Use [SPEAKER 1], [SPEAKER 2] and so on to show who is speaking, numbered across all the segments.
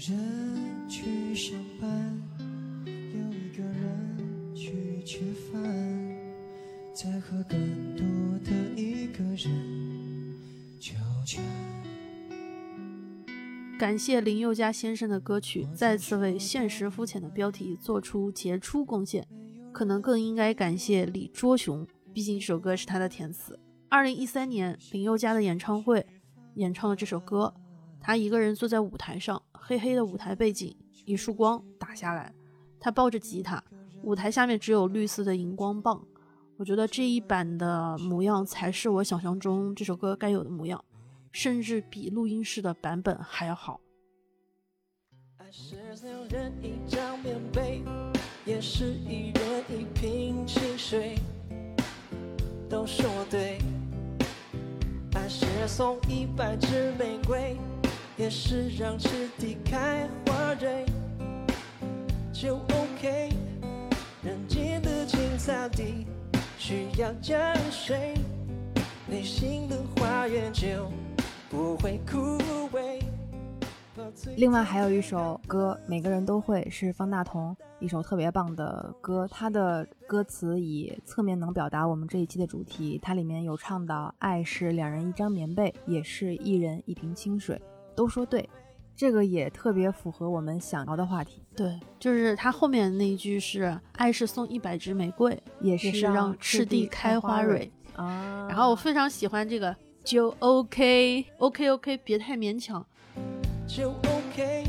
[SPEAKER 1] 人去上班，去吃饭，再和更多的一个人。
[SPEAKER 2] 感谢林宥嘉先生的歌曲再次为现实肤浅的标题做出杰出贡献，可能更应该感谢李卓雄，毕竟这首歌是他的填词。二零一三年林宥嘉的演唱会演唱了这首歌，他一个人坐在舞台上，黑黑的舞台背景，一束光打下来，他抱着吉他，舞台下面只有绿色的荧光棒。我觉得这一版的模样才是我想象中这首歌该有的模样。甚至比录音室的版本还要好。
[SPEAKER 1] 都说对。爱是送一百支玫瑰，也是让池底开花蕊，就 OK。人间的青草地需要浇水，内心的花园就。不会枯萎。
[SPEAKER 3] 另外还有一首歌，每个人都会，是方大同一首特别棒的歌。他的歌词以侧面能表达我们这一期的主题。它里面有唱到：“爱是两人一张棉被，也是一人一瓶清水。”都说对，这个也特别符合我们想聊的话题。
[SPEAKER 2] 对，就是他后面那一句是：“爱是送一百支玫瑰，也是让赤地开花蕊。”
[SPEAKER 3] 啊，
[SPEAKER 2] 然后我非常喜欢这个。就 OK，OK，OK，别太勉强。
[SPEAKER 1] 就 OK，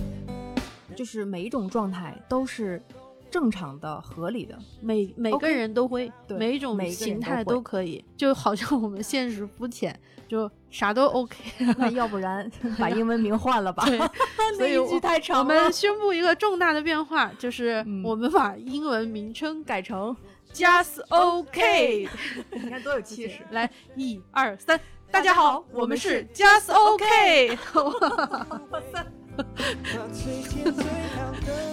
[SPEAKER 3] 就是每一种状态都是正常的、合理的，
[SPEAKER 2] 每每个人都会，每
[SPEAKER 3] 一
[SPEAKER 2] 种形态都可以。就好像我们现实肤浅，就啥都 OK。
[SPEAKER 3] 那 要不然 把英文名换了吧？
[SPEAKER 2] 所以
[SPEAKER 3] 一句太长
[SPEAKER 2] 了。我们宣布一个重大的变化，就是我们把英文名称
[SPEAKER 3] 改成
[SPEAKER 2] Just OK。
[SPEAKER 3] 你看多有气势！
[SPEAKER 2] 来，一二三。大家好，我们是 Just OK。一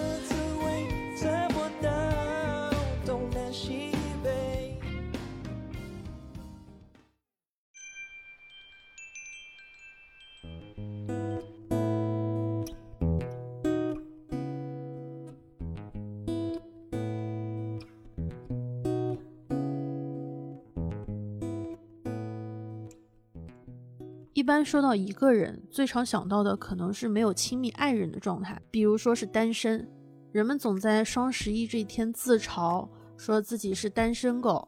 [SPEAKER 2] 一般说到一个人，最常想到的可能是没有亲密爱人的状态，比如说是单身。人们总在双十一这一天自嘲，说自己是单身狗。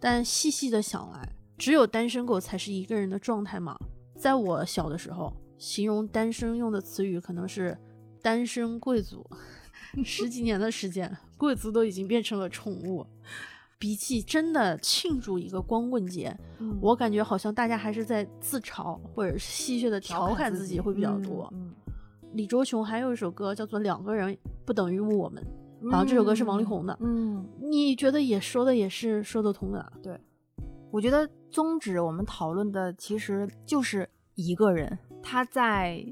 [SPEAKER 2] 但细细的想来，只有单身狗才是一个人的状态吗？在我小的时候，形容单身用的词语可能是单身贵族。十几年的时间，贵族都已经变成了宠物。比起真的庆祝一个光棍节，我感觉好像大家还是在自嘲或者是戏谑的调侃自己会比较多。李卓雄还有一首歌叫做《两个人不等于我们》，好像这首歌是王力宏的。
[SPEAKER 3] 嗯，
[SPEAKER 2] 你觉得也说的也是说得通的。
[SPEAKER 3] 对，我觉得宗旨我们讨论的其实就是一个人他在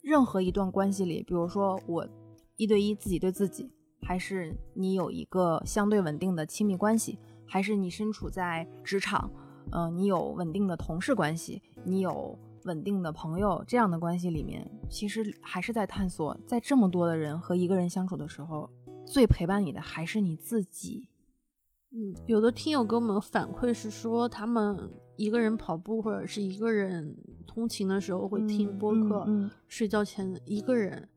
[SPEAKER 3] 任何一段关系里，比如说我一对一自己对自己。还是你有一个相对稳定的亲密关系，还是你身处在职场，嗯，你有稳定的同事关系，你有稳定的朋友，这样的关系里面，其实还是在探索，在这么多的人和一个人相处的时候，最陪伴你的还是你自己。
[SPEAKER 2] 嗯，有的听友给我们反馈是说，他们一个人跑步或者是一个人通勤的时候会听播客，睡觉前一个人。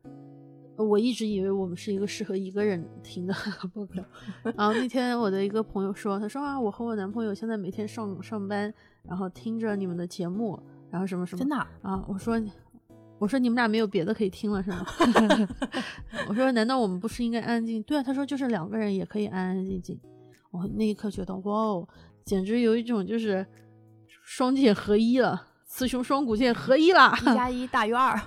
[SPEAKER 2] 我一直以为我们是一个适合一个人听的 播客，然后那天我的一个朋友说，他说啊，我和我男朋友现在每天上上班，然后听着你们的节目，然后什么什么，
[SPEAKER 3] 真的
[SPEAKER 2] 啊？我说，我说你们俩没有别的可以听了是吗？我说难道我们不是应该安安静静？对啊，他说就是两个人也可以安安静静。我那一刻觉得哇哦，简直有一种就是双剑合一了，雌雄双股剑合一了，
[SPEAKER 3] 一加一大于二。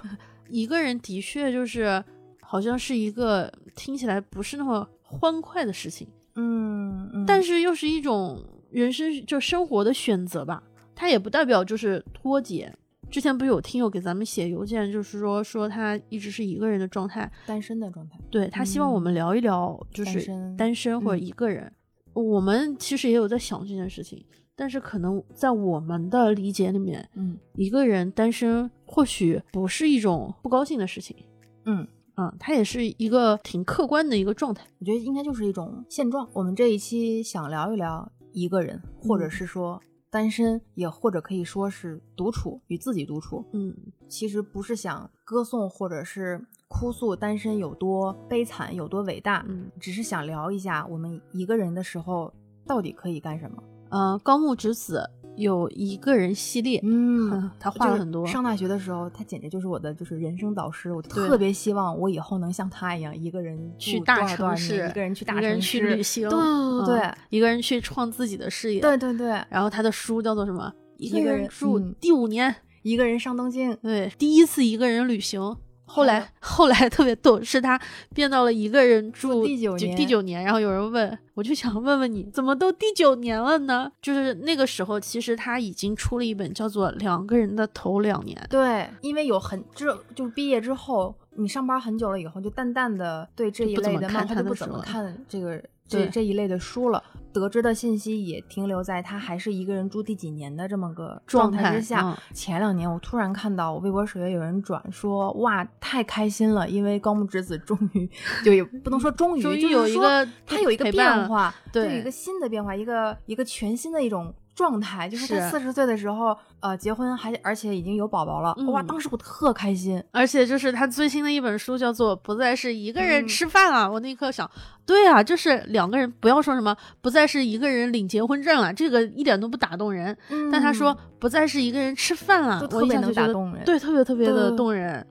[SPEAKER 2] 一个人的确就是。好像是一个听起来不是那么欢快的事情，
[SPEAKER 3] 嗯，
[SPEAKER 2] 但是又是一种人生就生活的选择吧。它也不代表就是脱节。之前不是有听友给咱们写邮件，就是说说他一直是一个人的状态，
[SPEAKER 3] 单身的状态。
[SPEAKER 2] 对他希望我们聊一聊，就是单身或者一个人。我们其实也有在想这件事情，但是可能在我们的理解里面，
[SPEAKER 3] 嗯，
[SPEAKER 2] 一个人单身或许不是一种不高兴的事情。
[SPEAKER 3] 嗯，
[SPEAKER 2] 嗯，它也是一个挺客观的一个状态。
[SPEAKER 3] 我觉得应该就是一种现状。我们这一期想聊一聊一个人，或者
[SPEAKER 2] 嗯
[SPEAKER 3] 是说单身，也或者可以说是独处，与自己独处。
[SPEAKER 2] 嗯，
[SPEAKER 3] 其实不是想歌颂或者是哭诉单身有多悲惨、有多伟大，
[SPEAKER 2] 嗯
[SPEAKER 3] 只是想聊一下我们一个人的时候到底可以干什么。
[SPEAKER 2] 呃，高木直子有一个人系列，
[SPEAKER 3] 嗯
[SPEAKER 2] 他画了很多
[SPEAKER 3] 上大学的时候，他简直就是我的就是人生导师。我特别希望我以后能像他一样，一个人
[SPEAKER 2] 去大城市，
[SPEAKER 3] 一个人去大
[SPEAKER 2] 一个人
[SPEAKER 3] 城市
[SPEAKER 2] 去旅行，
[SPEAKER 3] 对对对
[SPEAKER 2] 嗯一个人去创自己的事业，
[SPEAKER 3] 对对对，
[SPEAKER 2] 然后他的书叫做什么？一
[SPEAKER 3] 一个人
[SPEAKER 2] 住
[SPEAKER 3] 嗯
[SPEAKER 2] 第五年，
[SPEAKER 3] 一个人上东京。
[SPEAKER 2] 对，第一次一个人旅行。后来，后来特别逗，是他变到了一个人住
[SPEAKER 3] 住第九年
[SPEAKER 2] 第九年，然后有人问，我就想问问你，怎么都第九年了呢？就是那个时候，其实他已经出了一本叫做《两个人的头两年》，
[SPEAKER 3] 对，因为有很之就毕业之后，你上班很久了以后，就淡淡的对这一类的漫画不怎么看这个这
[SPEAKER 2] 对
[SPEAKER 3] 这一类的书了。得知的信息也停留在他还是一个人住第几年的这么个状
[SPEAKER 2] 状态
[SPEAKER 3] 态之下。
[SPEAKER 2] 嗯
[SPEAKER 3] 前两年我突然看到微博首页有人转说，哇，太开心了，因为高木直子终于就也不能说终于，
[SPEAKER 2] 终于
[SPEAKER 3] 就是
[SPEAKER 2] 有一个
[SPEAKER 3] 他有一个变化，对有一个新的变化，一个一个全新的一种状态，就是他
[SPEAKER 2] 是
[SPEAKER 3] 四十岁的时候，呃，结婚还而且已经有宝宝了，哇，
[SPEAKER 2] 嗯
[SPEAKER 3] 当时我特开心。
[SPEAKER 2] 而且就是他最新的一本书叫做《不再是一个人
[SPEAKER 3] 嗯
[SPEAKER 2] 吃饭了》，我那一刻想，对啊，就是两个人，不要说什么不再是一个人领结婚证了，这个一点都不打动人。但他说不再是一个人吃饭了，
[SPEAKER 3] 特别能打动人
[SPEAKER 2] 对，特别特别的动人。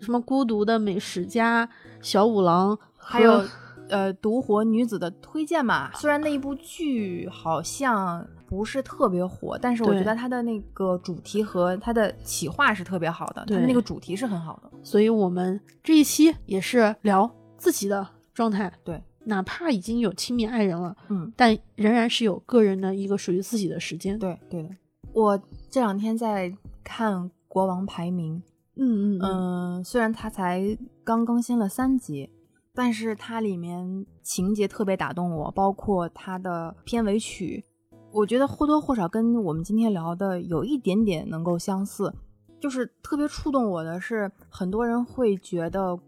[SPEAKER 2] 什么孤独的美食家、小五郎，
[SPEAKER 3] 还有呃独活女子的推荐嘛，虽然那一部剧好像不是特别火，但是我觉得它的那个主题和它的企划是特别好的，它的
[SPEAKER 2] 对
[SPEAKER 3] 那个主题是很好的。
[SPEAKER 2] 所以我们这一期也是聊自己的状态，
[SPEAKER 3] 对，
[SPEAKER 2] 哪怕已经有亲密爱人了，
[SPEAKER 3] 嗯，
[SPEAKER 2] 但仍然是有个人的一个属于自己的时间。
[SPEAKER 3] 对对的。我这两天在看国王排名，
[SPEAKER 2] 嗯嗯
[SPEAKER 3] 嗯，虽然它才刚更新了三集，但是它里面情节特别打动我，包括它的片尾曲，我觉得或多或少跟我们今天聊的有一点点能够相似。就是特别触动我的是，很多人会觉得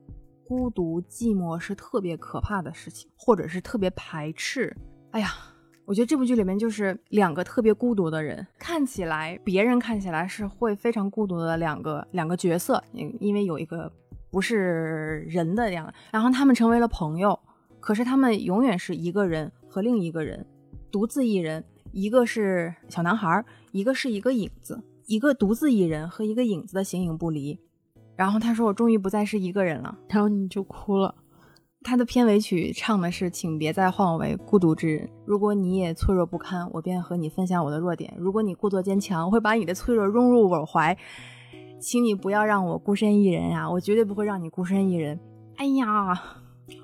[SPEAKER 3] 孤独、寂寞是特别可怕的事情，或者是特别排斥。哎呀，我觉得这部剧里面就是两个特别孤独的人，看起来别人看起来是会非常孤独的两个两个角色，因因为有一个不是人的样，然后他们成为了朋友，可是他们永远是一个人和另一个人独自一人，一个是小男孩，一个是一个影子，一个独自一人和一个影子的形影不离。然后他说：“我终于不再是一个人了。”
[SPEAKER 2] 然后你就哭了。
[SPEAKER 3] 他的片尾曲唱的是“请别再唤我为孤独之人”。如果你也脆弱不堪，我便和你分享我的弱点；如果你故作坚强，我会把你的脆弱拥入我怀。请你不要让我孤身一人呀、我绝对不会让你孤身一人。哎呀，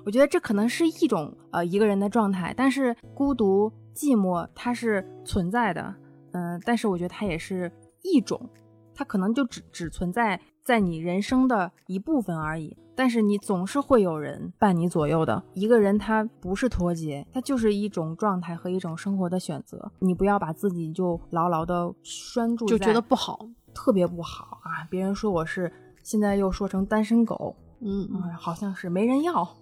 [SPEAKER 3] 我觉得这可能是一种呃一个人的状态，但是孤独、寂寞它是存在的，嗯、但是我觉得它也是一种，它可能就只只存在在你人生的一部分而已。但是你总是会有人伴你左右的。一个人他不是脱节，他就是一种状态和一种生活的选择。你不要把自己就牢牢的拴住，
[SPEAKER 2] 就觉得不好。
[SPEAKER 3] 特别不好啊！别人说我是，现在又说成单身狗，
[SPEAKER 2] 嗯嗯
[SPEAKER 3] 嗯，好像是没人要，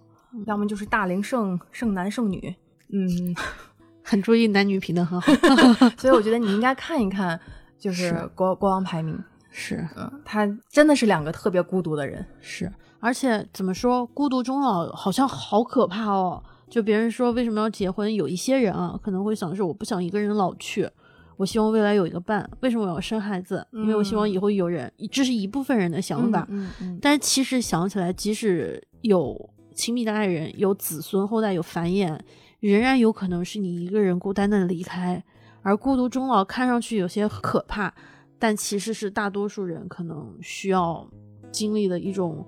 [SPEAKER 3] 要么就是大龄剩剩男剩女，嗯，
[SPEAKER 2] 很注意男女平等，很好。
[SPEAKER 3] 所以我觉得你应该看一看，就是
[SPEAKER 2] 是
[SPEAKER 3] 国国王排名，
[SPEAKER 2] 是
[SPEAKER 3] 嗯，他真的是两个特别孤独的人，
[SPEAKER 2] 是，而且怎么说，孤独终老好像好可怕哦。就别人说为什么要结婚，有一些人啊可能会想的是，我不想一个人老去，我希望未来有一个伴。为什么我要生孩子？因为我希望以后有人，这是一部分人的想法。
[SPEAKER 3] 嗯嗯，
[SPEAKER 2] 但是其实想起来，即使有亲密的爱人、有子孙后代、有繁衍，仍然有可能是你一个人孤单的离开。而孤独终老看上去有些可怕，但其实是大多数人可能需要经历的一种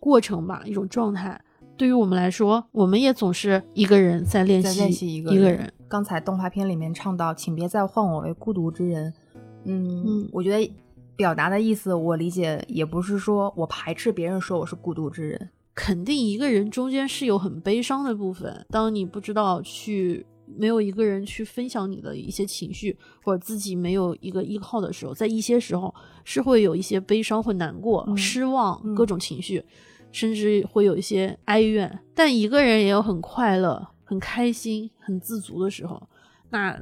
[SPEAKER 2] 过程吧，一种状态。对于我们来说，我们也总是一个人在练习
[SPEAKER 3] 在练习一个
[SPEAKER 2] 一个
[SPEAKER 3] 人。刚才动画片里面唱到“请别再唤我为孤独之人”，嗯，
[SPEAKER 2] 嗯
[SPEAKER 3] 我觉得表达的意思我理解也不是说我排斥别人说我是孤独之人，
[SPEAKER 2] 肯定一个人中间是有很悲伤的部分。当你不知道去没有一个人去分享你的一些情绪，或者自己没有一个依靠的时候，在一些时候是会有一些悲伤、会难过、
[SPEAKER 3] 嗯
[SPEAKER 2] 失望
[SPEAKER 3] 嗯
[SPEAKER 2] 各种情绪。甚至会有一些哀怨。但一个人也有很快乐、很开心、很自足的时候。那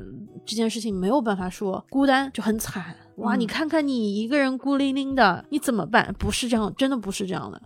[SPEAKER 2] 这件事情没有办法说孤单就很惨哇！
[SPEAKER 3] 嗯
[SPEAKER 2] 你看看你一个人孤零零的，你怎么办？不是这样，真的不是这样的。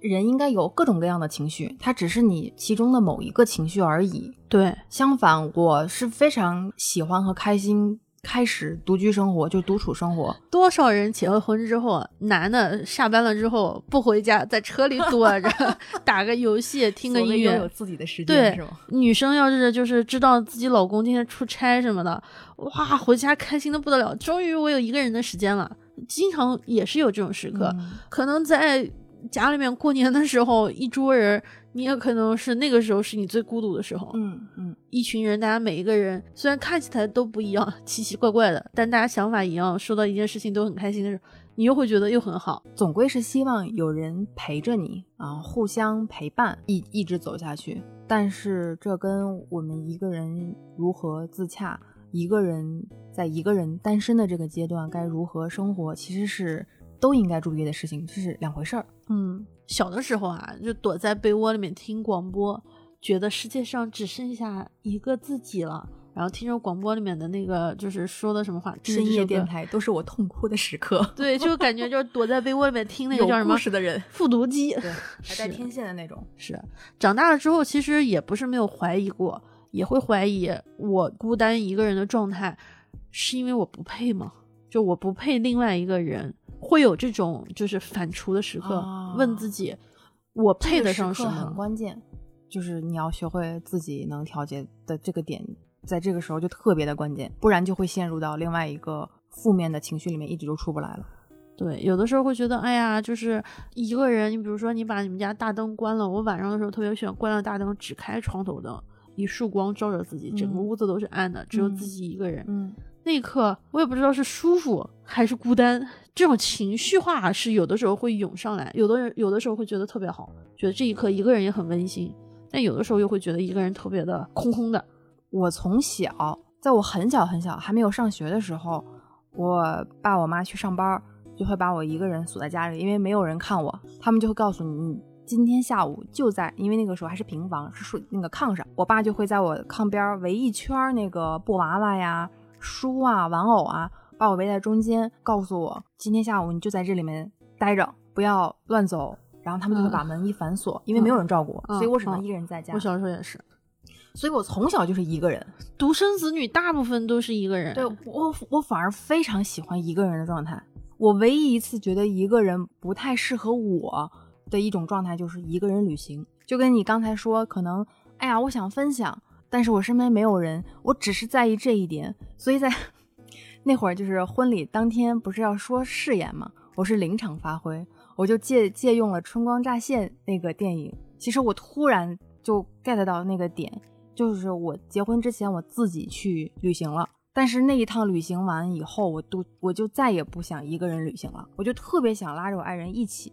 [SPEAKER 3] 人应该有各种各样的情绪，它只是你其中的某一个情绪而已。
[SPEAKER 2] 对，
[SPEAKER 3] 相反，我是非常喜欢和开心开始独居生活，就独处生活。
[SPEAKER 2] 多少人结了婚之后，男的下班了之后不回家，在车里坐着 打个游戏，听个音乐。
[SPEAKER 3] 自己的时
[SPEAKER 2] 对？女生要是就是知道自己老公今天出差什么的，哇，回家开心的不得了，终于我有一个人的时间了。经常也是有这种时刻，
[SPEAKER 3] 嗯
[SPEAKER 2] 可能在家里面过年的时候，一桌人，你也可能是那个时候是你最孤独的时候。
[SPEAKER 3] 嗯嗯，
[SPEAKER 2] 一群人，大家每一个人虽然看起来都不一样，奇奇怪怪的，但大家想法一样，说到一件事情都很开心的时候，你又会觉得又很好。
[SPEAKER 3] 总归是希望有人陪着你啊，互相陪伴，一一直走下去。但是这跟我们一个人如何自洽，一个人在一个人单身的这个阶段该如何生活，其实是都应该注意的事情，这是两回事儿。
[SPEAKER 2] 嗯，小的时候啊，就躲在被窝里面听广播，觉得世界上只剩下一个自己了。然后听着广播里面的那个，就是说的什么话，
[SPEAKER 3] 深夜电台都是我痛哭的时刻。
[SPEAKER 2] 对，就感觉就是躲在被窝里面听那个叫什么
[SPEAKER 3] 故事的人，
[SPEAKER 2] 复读机，
[SPEAKER 3] 对，还带天线的那种。
[SPEAKER 2] 是，长大了之后，其实也不是没有怀疑过，也会怀疑我孤单一个人的状态，是因为我不配吗？就我不配另外一个人，会有这种就是反刍的时刻，
[SPEAKER 3] 哦
[SPEAKER 2] 问自己，我配得上什
[SPEAKER 3] 这个很？关键，就是你要学会自己能调节的这个点，在这个时候就特别的关键，不然就会陷入到另外一个负面的情绪里面，一直就出不来了。
[SPEAKER 2] 对，有的时候会觉得，哎呀，就是一个人，你比如说你把你们家大灯关了，我晚上的时候特别喜欢关了大灯，只开床头灯，一束光照着自己，整个
[SPEAKER 3] 嗯
[SPEAKER 2] 屋子都是暗的，只有
[SPEAKER 3] 嗯
[SPEAKER 2] 自己一个人。
[SPEAKER 3] 嗯，
[SPEAKER 2] 那一刻，我也不知道是舒服还是孤单，这种情绪化是有的时候会涌上来，有的人有的时候会觉得特别好，觉得这一刻一个人也很温馨，但有的时候又会觉得一个人特别的空空的。
[SPEAKER 3] 我从小，在我很小很小还没有上学的时候，我爸我妈去上班，就会把我一个人锁在家里，因为没有人看我，他们就会告诉你，你今天下午就在，因为那个时候还是平房，是睡那个炕上，我爸就会在我炕边围一圈那个布娃娃呀、书啊、玩偶啊，把我围在中间，告诉我今天下午你就在这里面待着，不要乱走。然后他们就会
[SPEAKER 2] 嗯
[SPEAKER 3] 把门一反锁，因为没有人照顾我，
[SPEAKER 2] 嗯
[SPEAKER 3] 所以我只能
[SPEAKER 2] 嗯
[SPEAKER 3] 一个人在家。
[SPEAKER 2] 我小时候也是，
[SPEAKER 3] 所以我从小就是一个人。
[SPEAKER 2] 独生子女大部分都是一个人。
[SPEAKER 3] 对我，我反而非常喜欢一个人的状态。我唯一一次觉得一个人不太适合我的一种状态，就是一个人旅行。就跟你刚才说，可能，哎呀，我想分享，但是我身边没有人，我只是在意这一点。所以在 那会儿，就是婚礼当天，不是要说誓言嘛，我是临场发挥，我就借借用了《春光乍泄》那个电影。其实我突然就 get 到那个点，就是我结婚之前我自己去旅行了，但是那一趟旅行完以后，我都我就再也不想一个人旅行了，我就特别想拉着我爱人一起，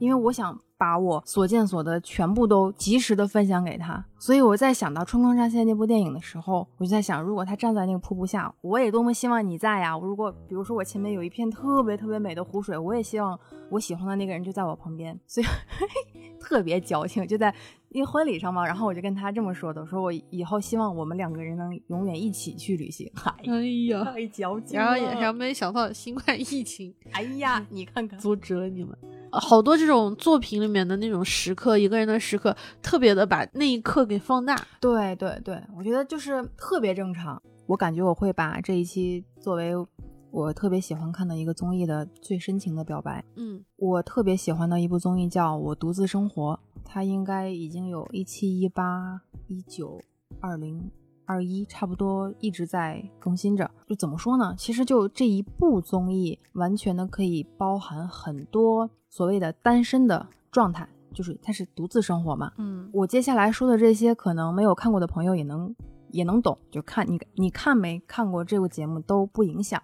[SPEAKER 3] 因为我想把我所见所得全部都及时的分享给他。所以我在想到《春光乍泄》那部电影的时候，我就在想，如果他站在那个瀑布下，我也多么希望你在呀！如果比如说我前面有一片特别特别美的湖水，我也希望我喜欢的那个人就在我旁边，所以 特别矫情，就在因为婚礼上嘛。然后我就跟他这么说的，我说我以后希望我们两个人能永远一起去旅行。哎呀，
[SPEAKER 2] 哎呀，
[SPEAKER 3] 太矫情
[SPEAKER 2] 然后也还没想到新冠疫情
[SPEAKER 3] 哎呀，你看看，
[SPEAKER 2] 阻止了你们。呃好多这种作品里面的那种时刻，一个人的时刻，特别的把那一刻给放大。
[SPEAKER 3] 对对对，我觉得就是特别正常。我感觉我会把这一期作为我特别喜欢看的一个综艺的最深情的表白。
[SPEAKER 2] 嗯
[SPEAKER 3] 我特别喜欢的一部综艺叫《我独自生活》，它应该已经有一七、一八、一九、二零、二一，差不多一直在更新着。就怎么说呢？其实就这一部综艺，完全的可以包含很多所谓的单身的状态，就是他是独自生活嘛。
[SPEAKER 2] 嗯
[SPEAKER 3] 我接下来说的这些，可能没有看过的朋友也能也能懂，就看你你看没看过这个节目都不影响。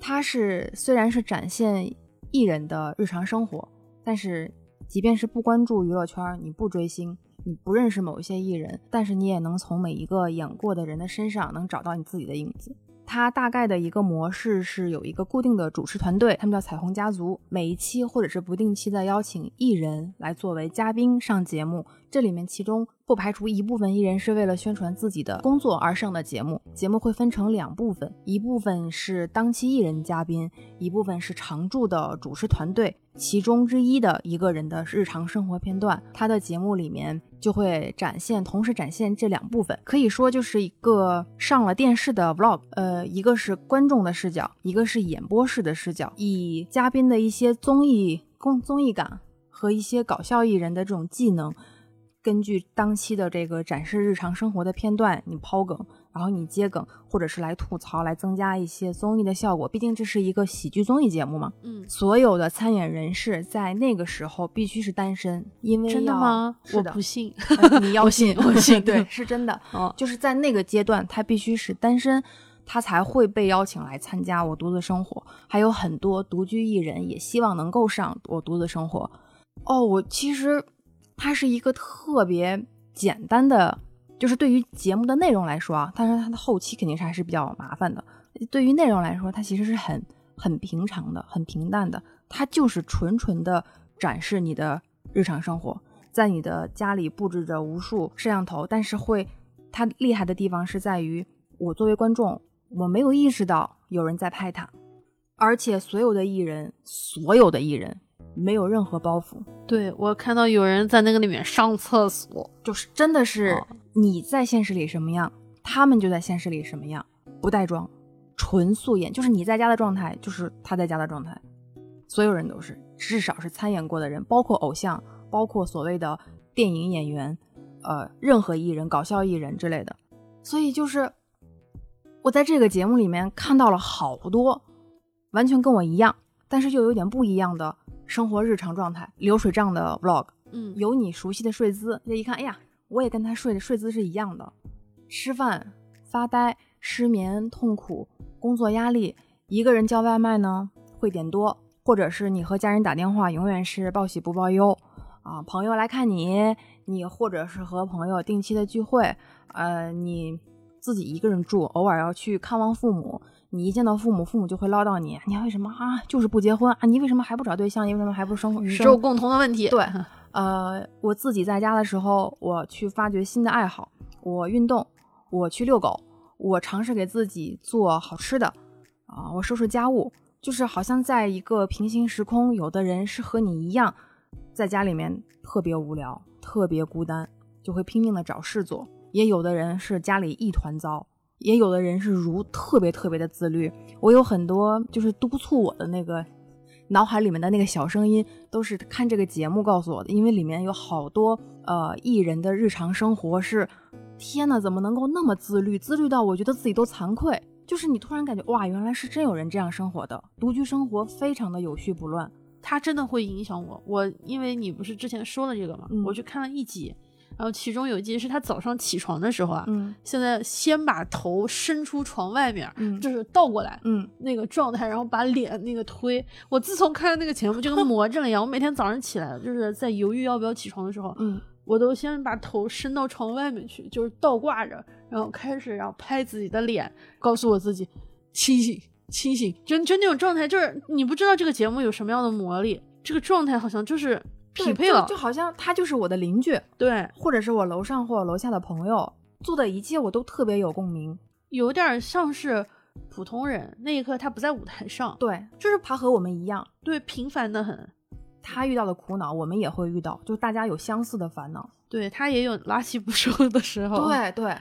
[SPEAKER 3] 它是虽然是展现艺人的日常生活，但是即便是不关注娱乐圈，你不追星，你不认识某一些艺人，但是你也能从每一个演过的人的身上能找到你自己的影子。它大概的一个模式是有一个固定的主持团队，他们叫彩虹家族，每一期或者是不定期的邀请艺人来作为嘉宾上节目。这里面其中不排除一部分艺人是为了宣传自己的工作而上的节目。节目会分成两部分，一部分是当期艺人嘉宾，一部分是常驻的主持团队。其中之一的一个人的日常生活片段，他的节目里面就会展现，同时展现这两部分，可以说就是一个上了电视的 vlog。呃，一个是观众的视角，一个是演播室的视角，以嘉宾的一些综艺综综艺感和一些搞笑艺人的这种技能，根据当期的这个展示日常生活的片段，你抛梗。然后你接梗，或者是来吐槽，来增加一些综艺的效果。毕竟这是一个喜剧综艺节目嘛。
[SPEAKER 2] 嗯，
[SPEAKER 3] 所有的参演人士在那个时候必须是单身，因为
[SPEAKER 2] 真的吗？
[SPEAKER 3] 我
[SPEAKER 2] 不信，
[SPEAKER 3] 你 要信，
[SPEAKER 2] 我信，
[SPEAKER 3] 对，是真的。
[SPEAKER 2] 哦，
[SPEAKER 3] 就是在那个阶段，他必须是单身，他才会被邀请来参加《我独自生活》。还有很多独居艺人也希望能够上《我独自生活》。哦，我其实它是一个特别简单的。就是对于节目的内容来说啊，但是它的后期肯定是还是比较麻烦的。对于内容来说，它其实是很很平常的、很平淡的。它就是纯纯的展示你的日常生活，在你的家里布置着无数摄像头，但是会它厉害的地方是在于，我作为观众，我没有意识到有人在拍它，而且所有的艺人，所有的艺人。没有任何包袱，
[SPEAKER 2] 对我看到有人在那个里面上厕所，
[SPEAKER 3] 就是真的是你在现实里什么样，他们就在现实里什么样，不带妆，纯素颜，就是你在家的状态，就是他在家的状态，所有人都是，至少是参演过的人，包括偶像，包括所谓的电影演员，呃，任何艺人、搞笑艺人之类的，所以就是我在这个节目里面看到了好多完全跟我一样，但是又有点不一样的。生活日常状态，流水账的 vlog，
[SPEAKER 2] 嗯，
[SPEAKER 3] 有你熟悉的睡姿，这一看，哎呀，我也跟他睡的睡姿是一样的。吃饭、发呆、失眠、痛苦、工作压力，一个人叫外卖呢会点多，或者是你和家人打电话永远是报喜不报忧啊。朋友来看你，你或者是和朋友定期的聚会，呃，你自己一个人住，偶尔要去看望父母。你一见到父母，父母就会唠叨你，你为什么啊？就是不结婚啊？你为什么还不找对象？你为什么还不生？
[SPEAKER 2] 宇宙共同的问题。
[SPEAKER 3] 对，呃，我自己在家的时候，我去发掘新的爱好，我运动，我去遛狗，我尝试给自己做好吃的，啊，我收拾家务，就是好像在一个平行时空，有的人是和你一样，在家里面特别无聊，特别孤单，就会拼命的找事做；也有的人是家里一团糟。也有的人是如特别特别的自律，我有很多就是督促我的那个脑海里面的那个小声音，都是看这个节目告诉我的。因为里面有好多呃艺人的日常生活是，天呐，怎么能够那么自律？自律到我觉得自己都惭愧。就是你突然感觉哇，原来是真有人这样生活的，独居生活非常的有序不乱。
[SPEAKER 2] 它真的会影响我。我因为你不是之前说了这个吗？我去看了一集。然后其中有一集是他早上起床的时候啊，
[SPEAKER 3] 嗯，
[SPEAKER 2] 现在先把头伸出床外面，
[SPEAKER 3] 嗯，
[SPEAKER 2] 就是倒过来，
[SPEAKER 3] 嗯，
[SPEAKER 2] 那个状态，然后把脸那个推。我自从看了那个节目，就跟魔怔了一样。我每天早上起来，就是在犹豫要不要起床的时候，
[SPEAKER 3] 嗯，
[SPEAKER 2] 我都先把头伸到床外面去，就是倒挂着，然后开始然后拍自己的脸，告诉我自己清醒清醒。就就那种状态，就是你不知道这个节目有什么样的魔力，这个状态好像就是。匹配了，
[SPEAKER 3] 就好像他就是我的邻居，
[SPEAKER 2] 对，
[SPEAKER 3] 或者是我楼上或楼下的朋友，做的一切我都特别有共鸣，
[SPEAKER 2] 有点像是普通人。那一刻他不在舞台上，
[SPEAKER 3] 对，就是他和我们一样，
[SPEAKER 2] 对，平凡的很。
[SPEAKER 3] 他遇到的苦恼，我们也会遇到，就大家有相似的烦恼。
[SPEAKER 2] 对他也有拉稀不收的时候，
[SPEAKER 3] 对 对，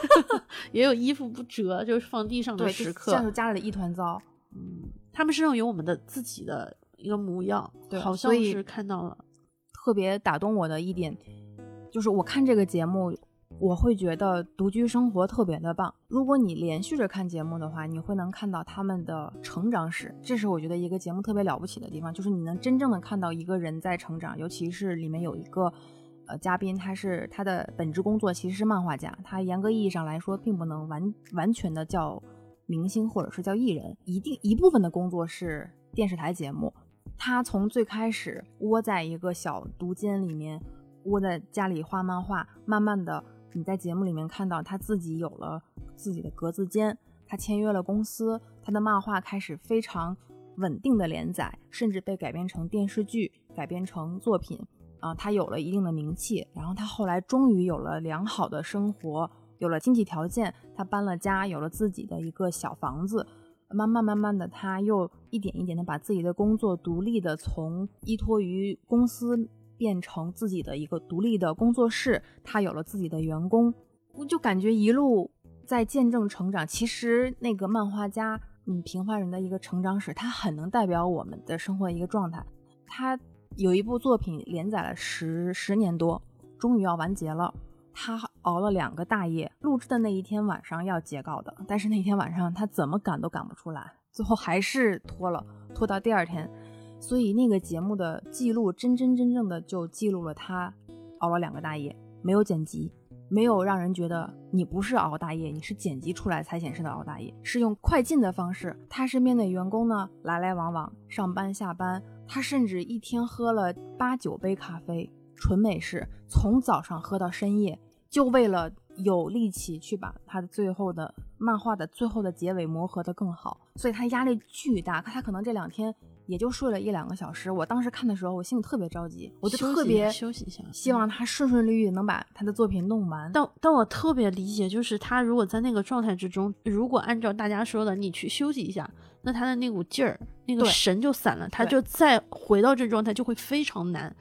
[SPEAKER 2] 也有衣服不折就是放地上的时刻，
[SPEAKER 3] 像是家里的一团糟。
[SPEAKER 2] 嗯，他们身上有我们的自己的。一个模样，
[SPEAKER 3] 对，
[SPEAKER 2] 好像是看到了。
[SPEAKER 3] 特别打动我的一点，就是我看这个节目，我会觉得独居生活特别的棒。如果你连续着看节目的话，你会能看到他们的成长史。这是我觉得一个节目特别了不起的地方，就是你能真正的看到一个人在成长。尤其是里面有一个呃嘉宾，他是他的本职工作其实是漫画家，他严格意义上来说并不能完完全的叫明星或者是叫艺人，一定一部分的工作是电视台节目。他从最开始窝在一个小独间里面，窝在家里画漫画，慢慢的，你在节目里面看到他自己有了自己的格子间，他他签约了公司，他的漫画开始非常稳定的连载，甚至被改编成电视剧，改编成作品。啊，他有了一定的名气，然后他后来终于有了良好的生活，有了经济条件，他搬了家，有了自己的一个小房子。慢慢慢慢的，他又一点一点的把自己的工作独立的从依托于公司变成自己的一个独立的工作室，他有了自己的员工，我就感觉一路在见证成长。其实那个漫画家，嗯，平凡人的一个成长史，他很能代表我们的生活一个状态。他有一部作品连载了十十年多，终于要完结了。他熬了两个大夜，录制的那一天晚上要截稿的，但是那天晚上他怎么赶都赶不出来，最后还是拖了，拖到第二天。所以那个节目的记录真真正正的就记录了他熬了两个大夜，没有剪辑，没有让人觉得你不是熬大夜，你是剪辑出来才显示的熬大夜，是用快进的方式。他身边的员工呢，来来往往，上班下班，他甚至一天喝了八九杯咖啡。纯美式，从早上喝到深夜，就为了有力气去把他的最后的漫画的最后的结尾磨合的更好，所以他压力巨大。他可能这两天也就睡了一两个小时。我当时看的时候，我心里特别着急，我就特别
[SPEAKER 2] 休息一下，
[SPEAKER 3] 希望他顺顺利利能把他的作品弄完。
[SPEAKER 2] 但但我特别理解，就是他如果在那个状态之中，如果按照大家说的，你去休息一下，那他的那股劲儿、那个神就散了，他就再回到这状态就会非常难。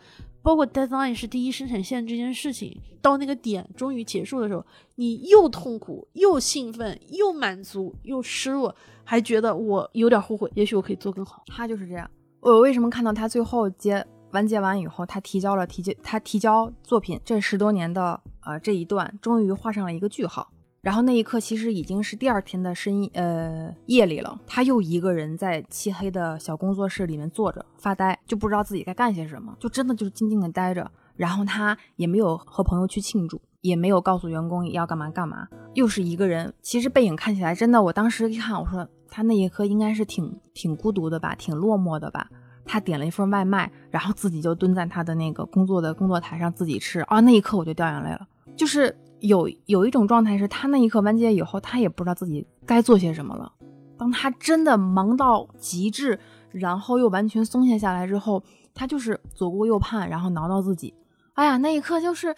[SPEAKER 2] 包括 deadline 是第一生产线这件事情，到那个点终于结束的时候，你又痛苦又兴奋又满足又失落，还觉得我有点后悔，也许我可以做更好。
[SPEAKER 3] 他就是这样。我为什么看到他最后结完结完以后，他提交了提交他提交作品这十多年的呃这一段，终于画上了一个句号。然后那一刻，其实已经是第二天的深夜呃夜里了。他又一个人在漆黑的小工作室里面坐着发呆，就不知道自己该干些什么，就真的就是静静的待着。然后他也没有和朋友去庆祝，也没有告诉员工要干嘛干嘛，又是一个人。其实背影看起来真的，我当时一看，我说他那一刻应该是挺挺孤独的吧，挺落寞的吧。他点了一份外卖，然后自己就蹲在他的那个工作的工作台上自己吃。啊，那一刻我就掉眼泪了，就是。有有一种状态是他那一刻完结以后，他也不知道自己该做些什么了。当他真的忙到极致，然后又完全松懈下来之后，他就是左顾右盼，然后挠挠自己。哎呀，那一刻就是，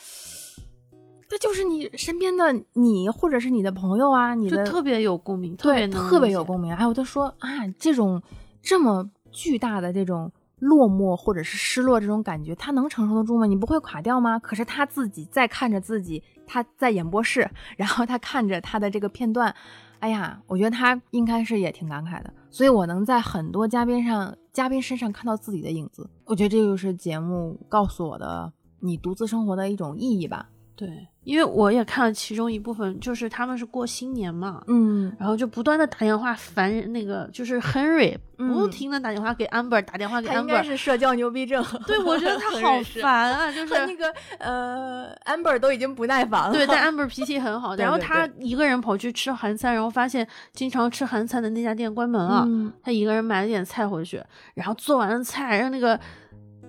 [SPEAKER 3] 他就是你身边的你，或者是你的朋友啊，你的
[SPEAKER 2] 特别有共鸣，特别
[SPEAKER 3] 特别有共鸣。哎，我就说啊，这种这么巨大的这种。落寞或者是失落这种感觉，他能承受得住吗？你不会垮掉吗？可是他自己在看着自己，他在演播室，然后他看着他的这个片段，哎呀，我觉得他应该是也挺感慨的。所以我能在很多嘉宾上、嘉宾身上看到自己的影子，我觉得这就是节目告诉我的你独自生活的一种意义吧。
[SPEAKER 2] 对。因为我也看了其中一部分，就是他们是过新年嘛，
[SPEAKER 3] 嗯，
[SPEAKER 2] 然后就不断的打电话烦那个，就是 Henry 不停的打电话给 Amber，打电话给 Amber，应
[SPEAKER 3] 该是社交牛逼症。
[SPEAKER 2] 对，我觉得他好 烦啊，就是
[SPEAKER 3] 那个呃，Amber 都已经不耐烦了。
[SPEAKER 2] 对，但 Amber 脾气很好，然后他一个人跑去吃韩餐，然后发现经常吃韩餐的那家店关门了，他一个人买了点菜回去，然后做完了菜，让那个。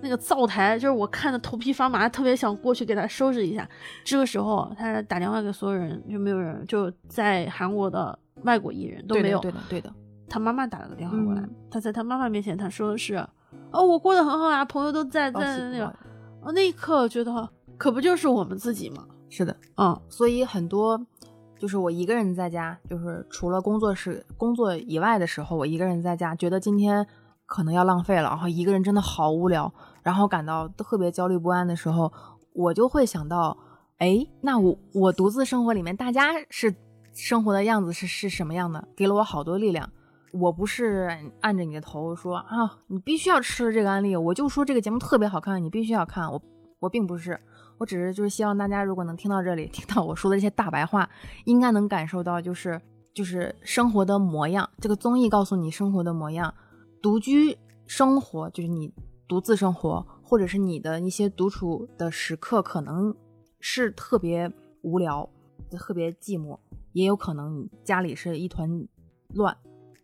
[SPEAKER 2] 那个灶台就是我看的头皮发麻，特别想过去给他收拾一下。这个时候，他打电话给所有人，就没有人就在韩国的外国艺人都没有。
[SPEAKER 3] 对的，对的。
[SPEAKER 2] 他妈妈打了个电话过来，他在他妈妈面前他说的是：“哦，我过得很好啊，朋友都在在那个。”哦，那一刻觉得可不就是我们自己吗？
[SPEAKER 3] 是的，
[SPEAKER 2] 嗯。
[SPEAKER 3] 所以很多就是我一个人在家，就是除了工作室工作以外的时候，我一个人在家，觉得今天。可能要浪费了，然后一个人真的好无聊，然后感到特别焦虑不安的时候，我就会想到，哎，那我我独自生活里面，大家是生活的样子是是什么样的？给了我好多力量。我不是按着你的头说啊，你必须要吃这个安利，我就说这个节目特别好看，你必须要看。我我并不是，我只是就是希望大家如果能听到这里，听到我说的这些大白话，应该能感受到就是就是生活的模样。这个综艺告诉你生活的模样。独居生活就是你独自生活，或者是你的一些独处的时刻，可能是特别无聊、特别寂寞，也有可能你家里是一团乱、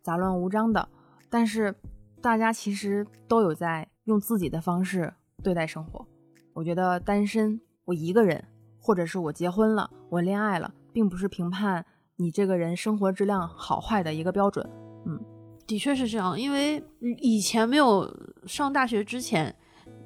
[SPEAKER 3] 杂乱无章的。但是大家其实都有在用自己的方式对待生活。我觉得单身，我一个人，或者是我结婚了，我恋爱了，并不是评判你这个人生活质量好坏的一个标准。
[SPEAKER 2] 嗯的确是这样，因为以前没有上大学之前，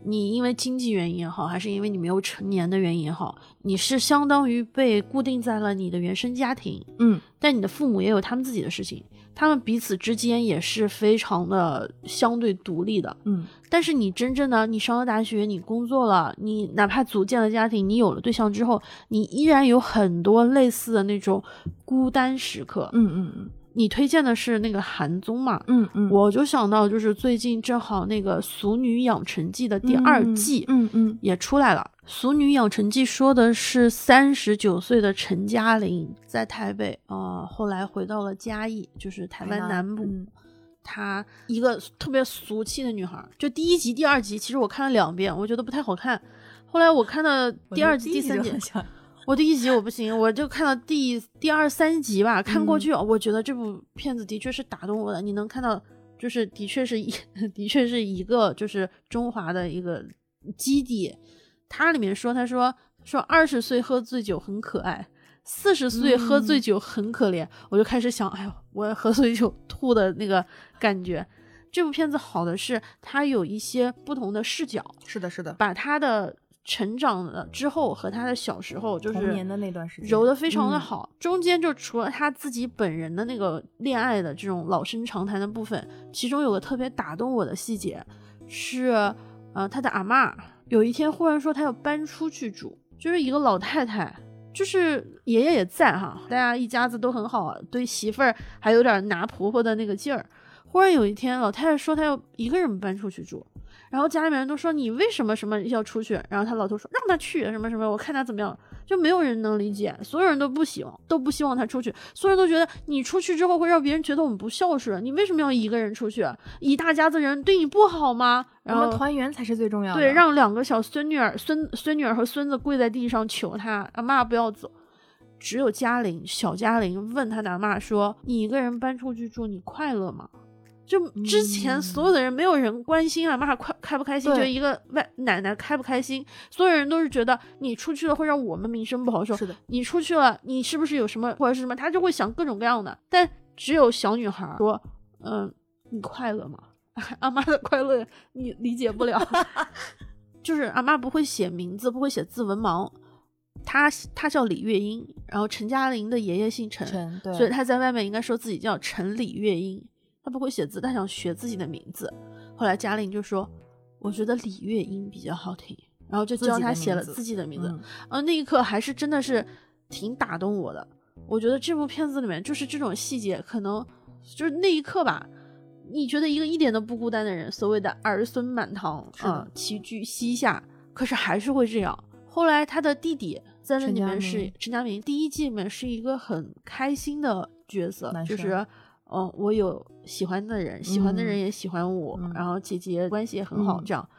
[SPEAKER 2] 你因为经济原因也好，还是因为你没有成年的原因也好，你是相当于被固定在了你的原生家庭。
[SPEAKER 3] 嗯，
[SPEAKER 2] 但你的父母也有他们自己的事情，他们彼此之间也是非常的相对独立的。
[SPEAKER 3] 嗯，
[SPEAKER 2] 但是你真正的你上了大学，你工作了，你哪怕组建了家庭，你有了对象之后，你依然有很多类似的那种孤单时刻。
[SPEAKER 3] 嗯嗯嗯
[SPEAKER 2] 你推荐的是那个韩综嘛？
[SPEAKER 3] 嗯嗯，
[SPEAKER 2] 我就想到，就是最近正好那个《俗女养成记》的第二季，
[SPEAKER 3] 嗯嗯
[SPEAKER 2] 也出来了。《俗女养成记》说的是三十九岁的陈嘉玲在台北，呃，后来回到了嘉义，就是台湾南部。
[SPEAKER 3] 嗯
[SPEAKER 2] 她一个特别俗气的女孩，就第一集、第二集，其实我看了两遍，我觉得不太好看。后来我看到第二集、第三集，我第一集我不行，我就看到第第二三集吧，看过去，我觉得这部片子的确是打动我的。你能看到，就是的确是一，的确是一个就是中华的一个基地。它里面说，他说说二十岁喝醉酒很可爱，四十岁喝醉酒很可怜。我就开始想，哎呦，我喝醉酒吐的那个感觉。这部片子好的是，它有一些不同的视角，
[SPEAKER 3] 是的，是的，
[SPEAKER 2] 把它的成长了之后和他的小时候就是
[SPEAKER 3] 童年的那段时间
[SPEAKER 2] 揉的非常的
[SPEAKER 3] 嗯
[SPEAKER 2] 好。中间就除了他自己本人的那个恋爱的这种老生常谈的部分，其中有个特别打动我的细节是，呃，他的阿妈有一天忽然说他要搬出去住，就是一个老太太。就是爷爷也在哈，大家一家子都很好，对媳妇儿还有点拿婆婆的那个劲儿。忽然有一天，老太太说她要一个人搬出去住，然后家里面人都说你为什么什么要出去？然后他老头说让他去什么什么，我看他怎么样，就没有人能理解，所有人都不希望，都不希望他出去，所有人都觉得你出去之后会让别人觉得我们不孝顺，你为什么要一个人出去？一大家子人对你不好吗？然后
[SPEAKER 3] 团圆才是最重要的。
[SPEAKER 2] 对，让两个小孙女儿、孙孙女儿和孙子跪在地上求他，阿妈不要走。只有嘉玲，小嘉玲问他的阿妈说：“你一个人搬出去住，你快乐吗？”就之前
[SPEAKER 3] 嗯
[SPEAKER 2] 所有的人没有人关心阿妈快开不开心，就一个外奶奶开不开心，所有人都是觉得你出去了会让我们名声不好，受
[SPEAKER 3] 是的，
[SPEAKER 2] 你出去了，你是不是有什么或者是什么，他就会想各种各样的。但只有小女孩说：“嗯，你快乐吗？” 阿妈的快乐你理解不了，就是阿妈不会写名字，不会写字，文盲。她她叫李月英，然后陈嘉玲的爷爷姓陈，
[SPEAKER 3] 陈对，
[SPEAKER 2] 所以他在外面应该说自己叫陈李月英。她不会写字，他想学自己的名字。后来嘉玲就说：“我觉得李月英比较好听。”然后就教
[SPEAKER 3] 自己的
[SPEAKER 2] 她写了自己的名字。
[SPEAKER 3] 嗯
[SPEAKER 2] 啊，那一刻还是真的是挺打动我的。我觉得这部片子里面就是这种细节，可能就是那一刻吧，你觉得一个一点都不孤单的人，所谓的儿孙满堂
[SPEAKER 3] 是的
[SPEAKER 2] 啊、齐聚膝下，可是还是会这样。后来他的弟弟在那里面是陈嘉明，第一季里面是一个很开心的角色，就是。哦，我有喜欢的人，喜欢的人
[SPEAKER 3] 嗯。
[SPEAKER 2] 也喜欢我，
[SPEAKER 3] 嗯。
[SPEAKER 2] 然后姐姐关系也很好，
[SPEAKER 3] 嗯。
[SPEAKER 2] 这样。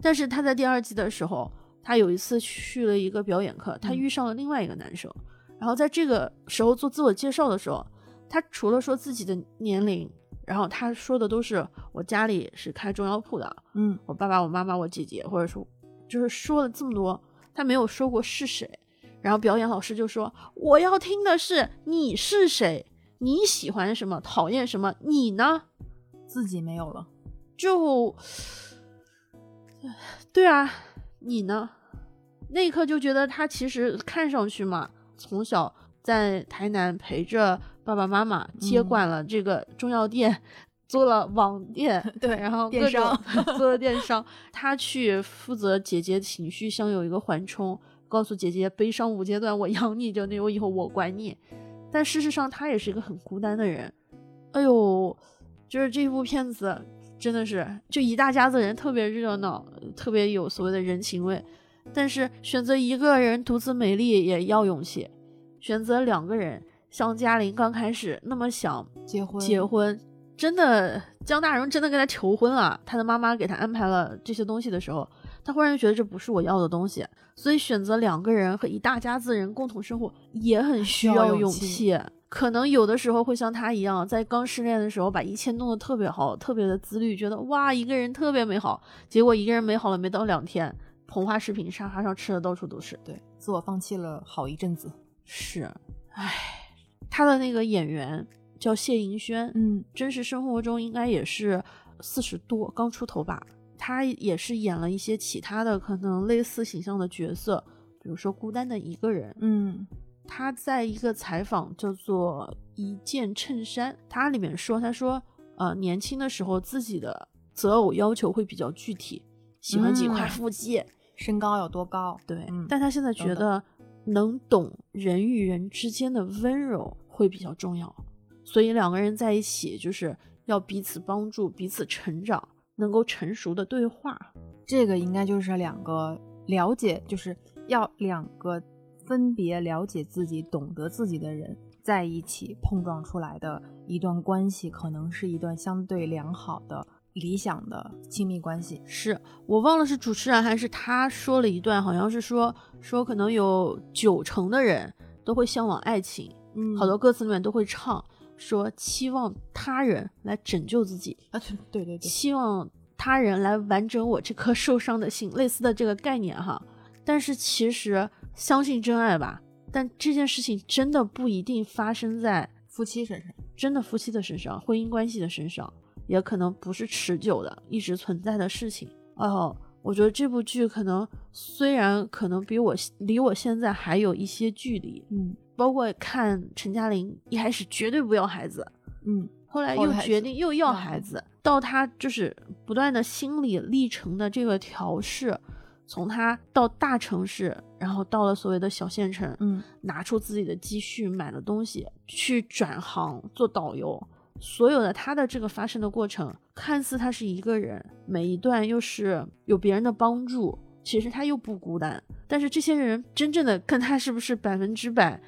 [SPEAKER 2] 但是他在第二季的时候，他有一次去了一个表演课，他
[SPEAKER 3] 嗯。
[SPEAKER 2] 遇上了另外一个男生，然后在这个时候做自我介绍的时候，他除了说自己的年龄，然后他说的都是我家里是开中药铺的，
[SPEAKER 3] 嗯。
[SPEAKER 2] 我爸爸、我妈妈、我姐姐，或者说就是说了这么多，他没有说过是谁。然后表演老师就说：“我要听的是你是谁，你喜欢什么，讨厌什么，你呢？”
[SPEAKER 3] 自己没有了，
[SPEAKER 2] 就，对啊，你呢？那一刻就觉得他其实看上去嘛，从小在台南陪着爸爸妈妈，接
[SPEAKER 3] 嗯
[SPEAKER 2] 管了这个中药店，做了网店，
[SPEAKER 3] 对
[SPEAKER 2] 然后
[SPEAKER 3] 电
[SPEAKER 2] 各种
[SPEAKER 3] 商
[SPEAKER 2] 做了电商。他去负责姐姐情绪像有一个缓冲，告诉姐姐悲伤五阶段，我养你，就那我以后我管你。但事实上，他也是一个很孤单的人。哎呦，就是这部片子真的是就一大家子人特别热闹，特别有所谓的人情味。但是选择一个人独自美丽也要勇气，选择两个人，像嘉玲刚开始那么想
[SPEAKER 3] 结婚
[SPEAKER 2] 结婚，真的江大荣真的跟她求婚了。他的妈妈给她安排了这些东西的时候，他忽然觉得这不是我要的东西，所以选择两个人和一大家子人共同生活也很需
[SPEAKER 3] 需要
[SPEAKER 2] 要
[SPEAKER 3] 勇气
[SPEAKER 2] 勇气。可能有的时候会像他一样，在刚失恋的时候把一切弄得特别好，特别的自律，觉得哇一个人特别美好。结果一个人美好了没到两天，膨化食品沙发上吃的到处都是。
[SPEAKER 3] 对自我放弃了好一阵子，
[SPEAKER 2] 是，唉，他的那个演员叫谢盈萱，
[SPEAKER 3] 嗯
[SPEAKER 2] 真实生活中应该也是四十多，刚出头吧。他也是演了一些其他的可能类似形象的角色，比如说《孤单的一个人》。
[SPEAKER 3] 嗯
[SPEAKER 2] 他在一个采访叫做《一件衬衫》，他里面说，他说，呃，年轻的时候自己的择偶要求会比较具体，喜欢几块
[SPEAKER 3] 嗯
[SPEAKER 2] 腹肌，
[SPEAKER 3] 身高有多高？
[SPEAKER 2] 对，
[SPEAKER 3] 嗯
[SPEAKER 2] 但他现在觉得能懂人与人之间的温柔会比较重要，所以两个人在一起就是要彼此帮助、彼此成长，能够成熟的对话。
[SPEAKER 3] 这个应该就是两个了解，就是要两个分别了解自己、懂得自己的人在一起碰撞出来的一段关系，可能是一段相对良好的、理想的亲密关系。
[SPEAKER 2] 是我忘了是主持人还是他说了一段，好像是说说可能有九成的人都会向往爱情，
[SPEAKER 3] 嗯
[SPEAKER 2] 好多歌词里面都会唱说期望他人来拯救自己，
[SPEAKER 3] 啊，对对对，
[SPEAKER 2] 期望他人来完整我这颗受伤的心，类似的这个概念哈。但是其实相信真爱吧，但这件事情真的不一定发生在
[SPEAKER 3] 夫妻身上，
[SPEAKER 2] 真的夫妻的身上，婚姻关系的身上，也可能不是持久的、一直存在的事情。哦，我觉得这部剧可能虽然可能比我离我现在还有一些距离，
[SPEAKER 3] 嗯
[SPEAKER 2] 包括看陈嘉玲一开始绝对不要孩子，
[SPEAKER 3] 嗯
[SPEAKER 2] 后来又决定又要
[SPEAKER 3] 要
[SPEAKER 2] 孩子，到他就是不断的心理历程的这个调试，从他到大城市，然后到了所谓的小县城，
[SPEAKER 3] 嗯
[SPEAKER 2] 拿出自己的积蓄买了东西，去转行做导游，所有的他的这个发生的过程，看似他是一个人，每一段又是有别人的帮助，其实他又不孤单。但是这些人真正的跟他是不是百分之百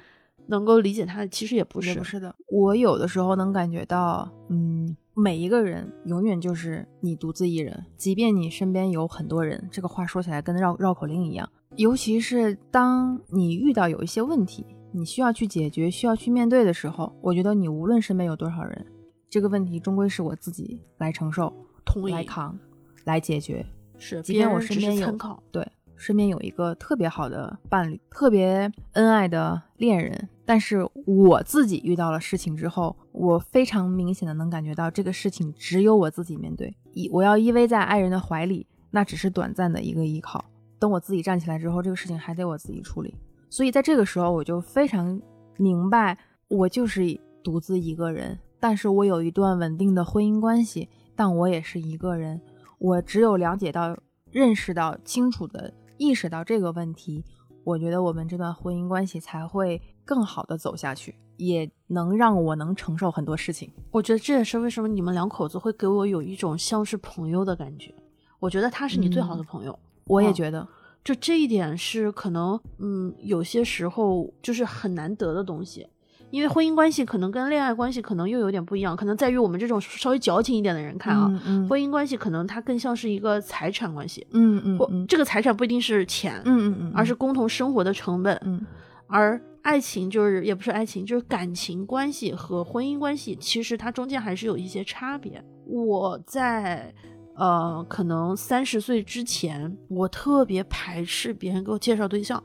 [SPEAKER 2] 能够理解他的，其实也不是。
[SPEAKER 3] 不是的。我有的时候能感觉到，嗯，每一个人永远就是你独自一人，即便你身边有很多人，这个话说起来跟绕绕口令一样。尤其是当你遇到有一些问题，你需要去解决、需要去面对的时候，我觉得你无论身边有多少人，这个问题终归是我自己来承受、
[SPEAKER 2] 同
[SPEAKER 3] 来扛、来解决。
[SPEAKER 2] 是，
[SPEAKER 3] 即便我身边有
[SPEAKER 2] 是参考，
[SPEAKER 3] 对，身边有一个特别好的伴侣，特别恩爱的恋人，但是我自己遇到了事情之后，我非常明显的能感觉到这个事情只有我自己面对，依我要依偎在爱人的怀里，那只是短暂的一个依靠。等我自己站起来之后，这个事情还得我自己处理。所以在这个时候，我就非常明白，我就是独自一个人，但是我有一段稳定的婚姻关系，但我也是一个人。我只有了解到、认识到、清楚的意识到这个问题，我觉得我们这段婚姻关系才会更好的走下去，也能让我能承受很多事情。
[SPEAKER 2] 我觉得这也是为什么你们两口子会给我有一种像是朋友的感觉。我觉得他是你最好的
[SPEAKER 3] 嗯
[SPEAKER 2] 朋友，
[SPEAKER 3] 我也
[SPEAKER 2] 哦
[SPEAKER 3] 觉得，
[SPEAKER 2] 就这一点是可能，嗯，有些时候就是很难得的东西。因为婚姻关系可能跟恋爱关系可能又有点不一样，可能在于我们这种稍微矫情一点的人看啊，
[SPEAKER 3] 嗯嗯
[SPEAKER 2] 婚姻关系可能它更像是一个财产关系，
[SPEAKER 3] 嗯嗯
[SPEAKER 2] 这个财产不一定是钱，
[SPEAKER 3] 嗯嗯嗯，
[SPEAKER 2] 而是共同生活的成本。
[SPEAKER 3] 嗯
[SPEAKER 2] 而爱情就是也不是爱情，就是感情关系和婚姻关系，其实它中间还是有一些差别。我在呃，可能三十岁之前，我特别排斥别人给我介绍对象。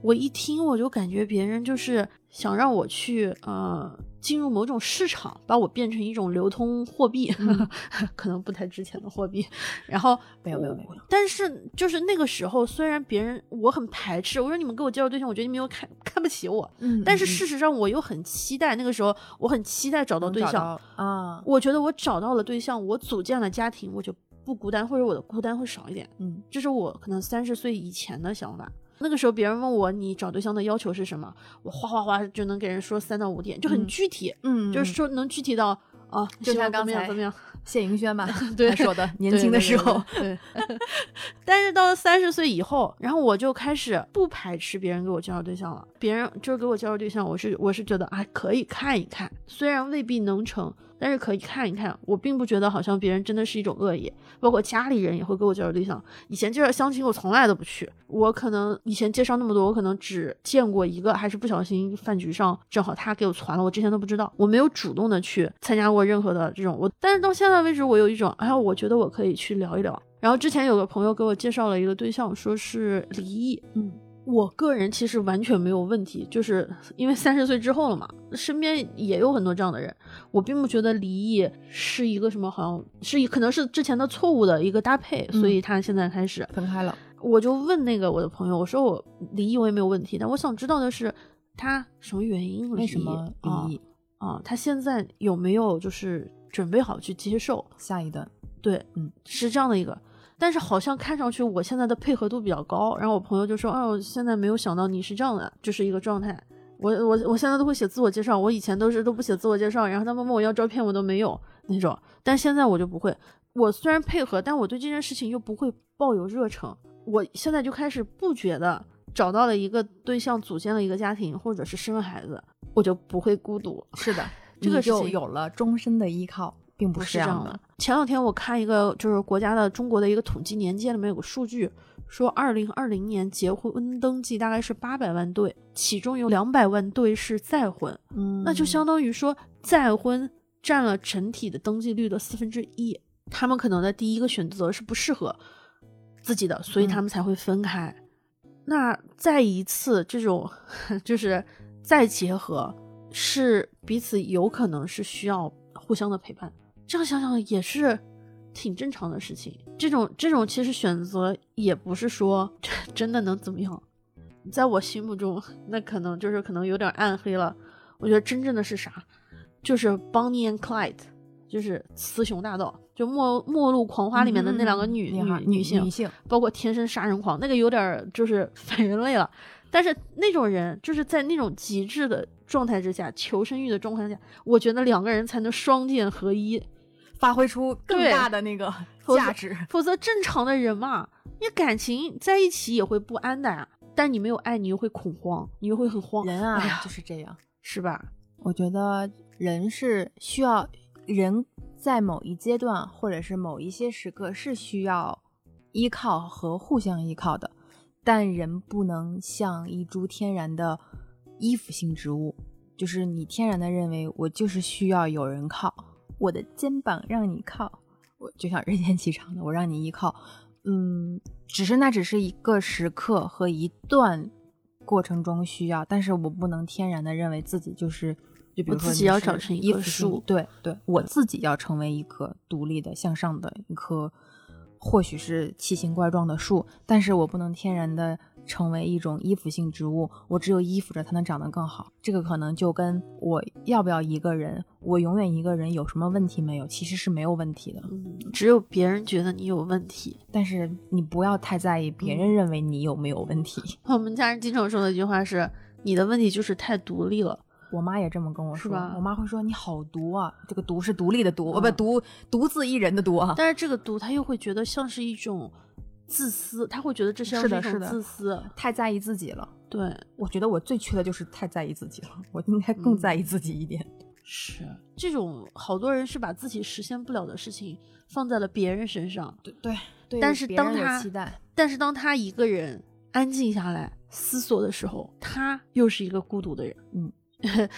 [SPEAKER 2] 我一听我就感觉别人就是想让我去呃进入某种市场，把我变成一种流通货币，可能不太值钱的货币。然后
[SPEAKER 3] 没有没有没有
[SPEAKER 2] 但是就是那个时候，虽然别人我很排斥，我说你们给我介绍对象，我觉得你们又看看不起我，
[SPEAKER 3] 嗯，
[SPEAKER 2] 但是
[SPEAKER 3] 嗯
[SPEAKER 2] 事实上我又很期待，那个时候我很期待找到对象。
[SPEAKER 3] 啊，
[SPEAKER 2] 我觉得我找到了对象，我组建了家庭，我就不孤单，或者我的孤单会少一点。
[SPEAKER 3] 嗯
[SPEAKER 2] 这是我可能三十岁以前的想法。那个时候别人问我你找对象的要求是什么，我哗哗哗就能给人说三到五点，就很
[SPEAKER 3] 嗯
[SPEAKER 2] 具体，
[SPEAKER 3] 嗯，
[SPEAKER 2] 就是说能具体到啊，
[SPEAKER 3] 就像刚才
[SPEAKER 2] 怎么样。
[SPEAKER 3] 谢云轩吧，
[SPEAKER 2] 对
[SPEAKER 3] 他说的 年轻的时候，
[SPEAKER 2] 对，对但是到了三十岁以后，然后我就开始不排斥别人给我介绍对象了。别人就是给我介绍对象，我是我是觉得啊，可以看一看，虽然未必能成，但是可以看一看。我并不觉得好像别人真的是一种恶意，包括家里人也会给我介绍对象。以前介绍相亲，我从来都不去。我可能以前介绍那么多，我可能只见过一个，还是不小心饭局上正好他给我传了，我之前都不知道，我没有主动的去参加过任何的这种。我但是到现在为止，我有一种，哎呀，我觉得我可以去聊一聊。然后之前有个朋友给我介绍了一个对象，说是离异，
[SPEAKER 3] 嗯
[SPEAKER 2] 我个人其实完全没有问题，就是因为三十岁之后了嘛，身边也有很多这样的人。我并不觉得离异是一个什么，好像是一可能是之前的错误的一个搭配，所以他现在开始
[SPEAKER 3] 分开了。
[SPEAKER 2] 我就问那个我的朋友，我说我离异我也没有问题，但我想知道的是他什么原因
[SPEAKER 3] 为什么离异
[SPEAKER 2] 啊？他现在有没有就是准备好去接受
[SPEAKER 3] 下一段？
[SPEAKER 2] 对，
[SPEAKER 3] 嗯，
[SPEAKER 2] 是这样的一个。但是好像看上去我现在的配合度比较高，然后我朋友就说：“哦，现在没有想到你是这样的，就是一个状态。我我我现在都会写自我介绍，我以前都是都不写自我介绍，然后他们问我要照片我都没有那种。但现在我就不会，我虽然配合，但我对这件事情又不会抱有热忱。我现在就开始不觉得找到了一个对象，组建了一个家庭，或者是生了孩子，我就不会孤独。
[SPEAKER 3] 是的，
[SPEAKER 2] 这个
[SPEAKER 3] 就有了终身的依靠。”并
[SPEAKER 2] 不
[SPEAKER 3] 是这样
[SPEAKER 2] 的。前两天我看一个，就是国家的中国的一个统计年鉴里面有个数据，说二零二零年结婚登记大概是八百万对，其中有两百万对是再婚，
[SPEAKER 3] 嗯，
[SPEAKER 2] 那就相当于说再婚占了整体的登记率的四分之一。他们可能的第一个选择是不适合自己的，所以他们才会分开。那再一次这种 就是再结合，是彼此有可能是需要互相的陪伴。这样想想也是挺正常的事情。这种这种其实选择也不是说 真的能怎么样，在我心目中，那可能就是可能有点暗黑了。我觉得真正的是啥，就是 Bonnie and Clyde，就是雌雄大盗，就末末路狂花里面的那两个女女
[SPEAKER 3] 女
[SPEAKER 2] 性，
[SPEAKER 3] 女性，
[SPEAKER 2] 包括天生杀人狂，那个有点就是 反人类了。但是那种人就是在那种极致的状态之下，求生欲的状态下，我觉得两个人才能双剑合一。
[SPEAKER 3] 发挥出更大的那个价值，
[SPEAKER 2] 否则正常的人嘛，你感情在一起也会不安的呀。但你没有爱，你又会恐慌，你又会很慌。
[SPEAKER 3] 人啊，就是这样，
[SPEAKER 2] 是吧？
[SPEAKER 3] 我觉得人是需要人在某一阶段或者是某一些时刻是需要依靠和互相依靠的，但人不能像一株天然的依附性植物，就是你天然的认为我就是需要有人靠。我的肩膀让你靠，我就像任贤齐唱的，我让你依靠。嗯，只是那只是一个时刻和一段过程中需要，但是我不能天然的认为自己就是，就比如说
[SPEAKER 2] 自己要长成一棵树，
[SPEAKER 3] 对对，我自己要成为一棵独立的向上的一棵，或许是奇形怪状的树，但是我不能天然的。成为一种依附性植物，我只有依附着它能长得更好。这个可能就跟我要不要一个人，我永远一个人有什么问题没有？其实是没有问题的。
[SPEAKER 2] 嗯，只有别人觉得你有问题，
[SPEAKER 3] 但是你不要太在意别人认为你有没有问题。
[SPEAKER 2] 我们家人经常说的一句话是：“你的问题就是太独立了。”
[SPEAKER 3] 我妈也这么跟我
[SPEAKER 2] 说。
[SPEAKER 3] 我妈会说：“你好毒啊！”这个“毒”是独立的“毒”，哦不，独独自一人的“毒”啊。
[SPEAKER 2] 但是这个“毒，她又会觉得像是一种。自私，她会觉得这是
[SPEAKER 3] 是的，是的，
[SPEAKER 2] 自私，
[SPEAKER 3] 太在意自己了。
[SPEAKER 2] 对，
[SPEAKER 3] 我觉得我最缺的就是太在意自己了，我应该更在意自己一点。
[SPEAKER 2] 是，这种好多人是把自己实现不了的事情放在了别人身上。
[SPEAKER 3] 对对对。
[SPEAKER 2] 但是当他，
[SPEAKER 3] 期待，
[SPEAKER 2] 但是当他一个人安静下来思索的时候，他又是一个孤独的人。
[SPEAKER 3] 嗯，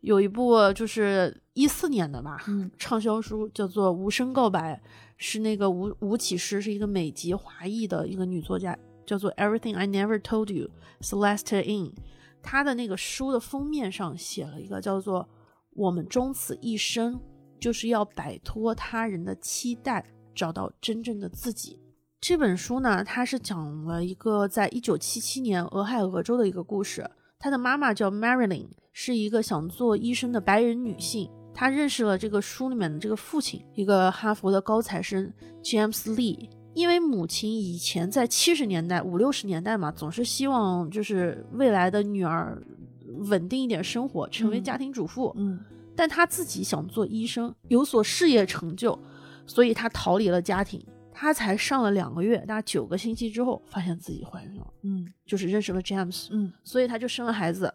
[SPEAKER 2] 有一部就是一四年的吧，
[SPEAKER 3] 嗯，
[SPEAKER 2] 畅销书叫做《无声告白》。是那个吴吴启诗，是一个美籍华裔的一个女作家，叫做 Everything I Never Told You Celeste In。她的那个书的封面上写了一个叫做“我们终此一生就是要摆脱他人的期待，找到真正的自己”。这本书呢，它是讲了一个在一九七七年俄亥俄州的一个故事。她的妈妈叫 Marilyn，是一个想做医生的白人女性。她认识了这个书里面的这个父亲，一个哈佛的高材生 James Lee。因为母亲以前在七十年代、五六十年代嘛，总是希望就是未来的女儿稳定一点生活，成为家庭主妇。
[SPEAKER 3] 嗯，
[SPEAKER 2] 但她自己想做医生，有所事业成就，所以她逃离了家庭。她才上了两个月，大概九个星期之后，发现自己怀孕了。
[SPEAKER 3] 嗯，
[SPEAKER 2] 就是认识了 James。
[SPEAKER 3] 嗯，
[SPEAKER 2] 所以她就生了孩子，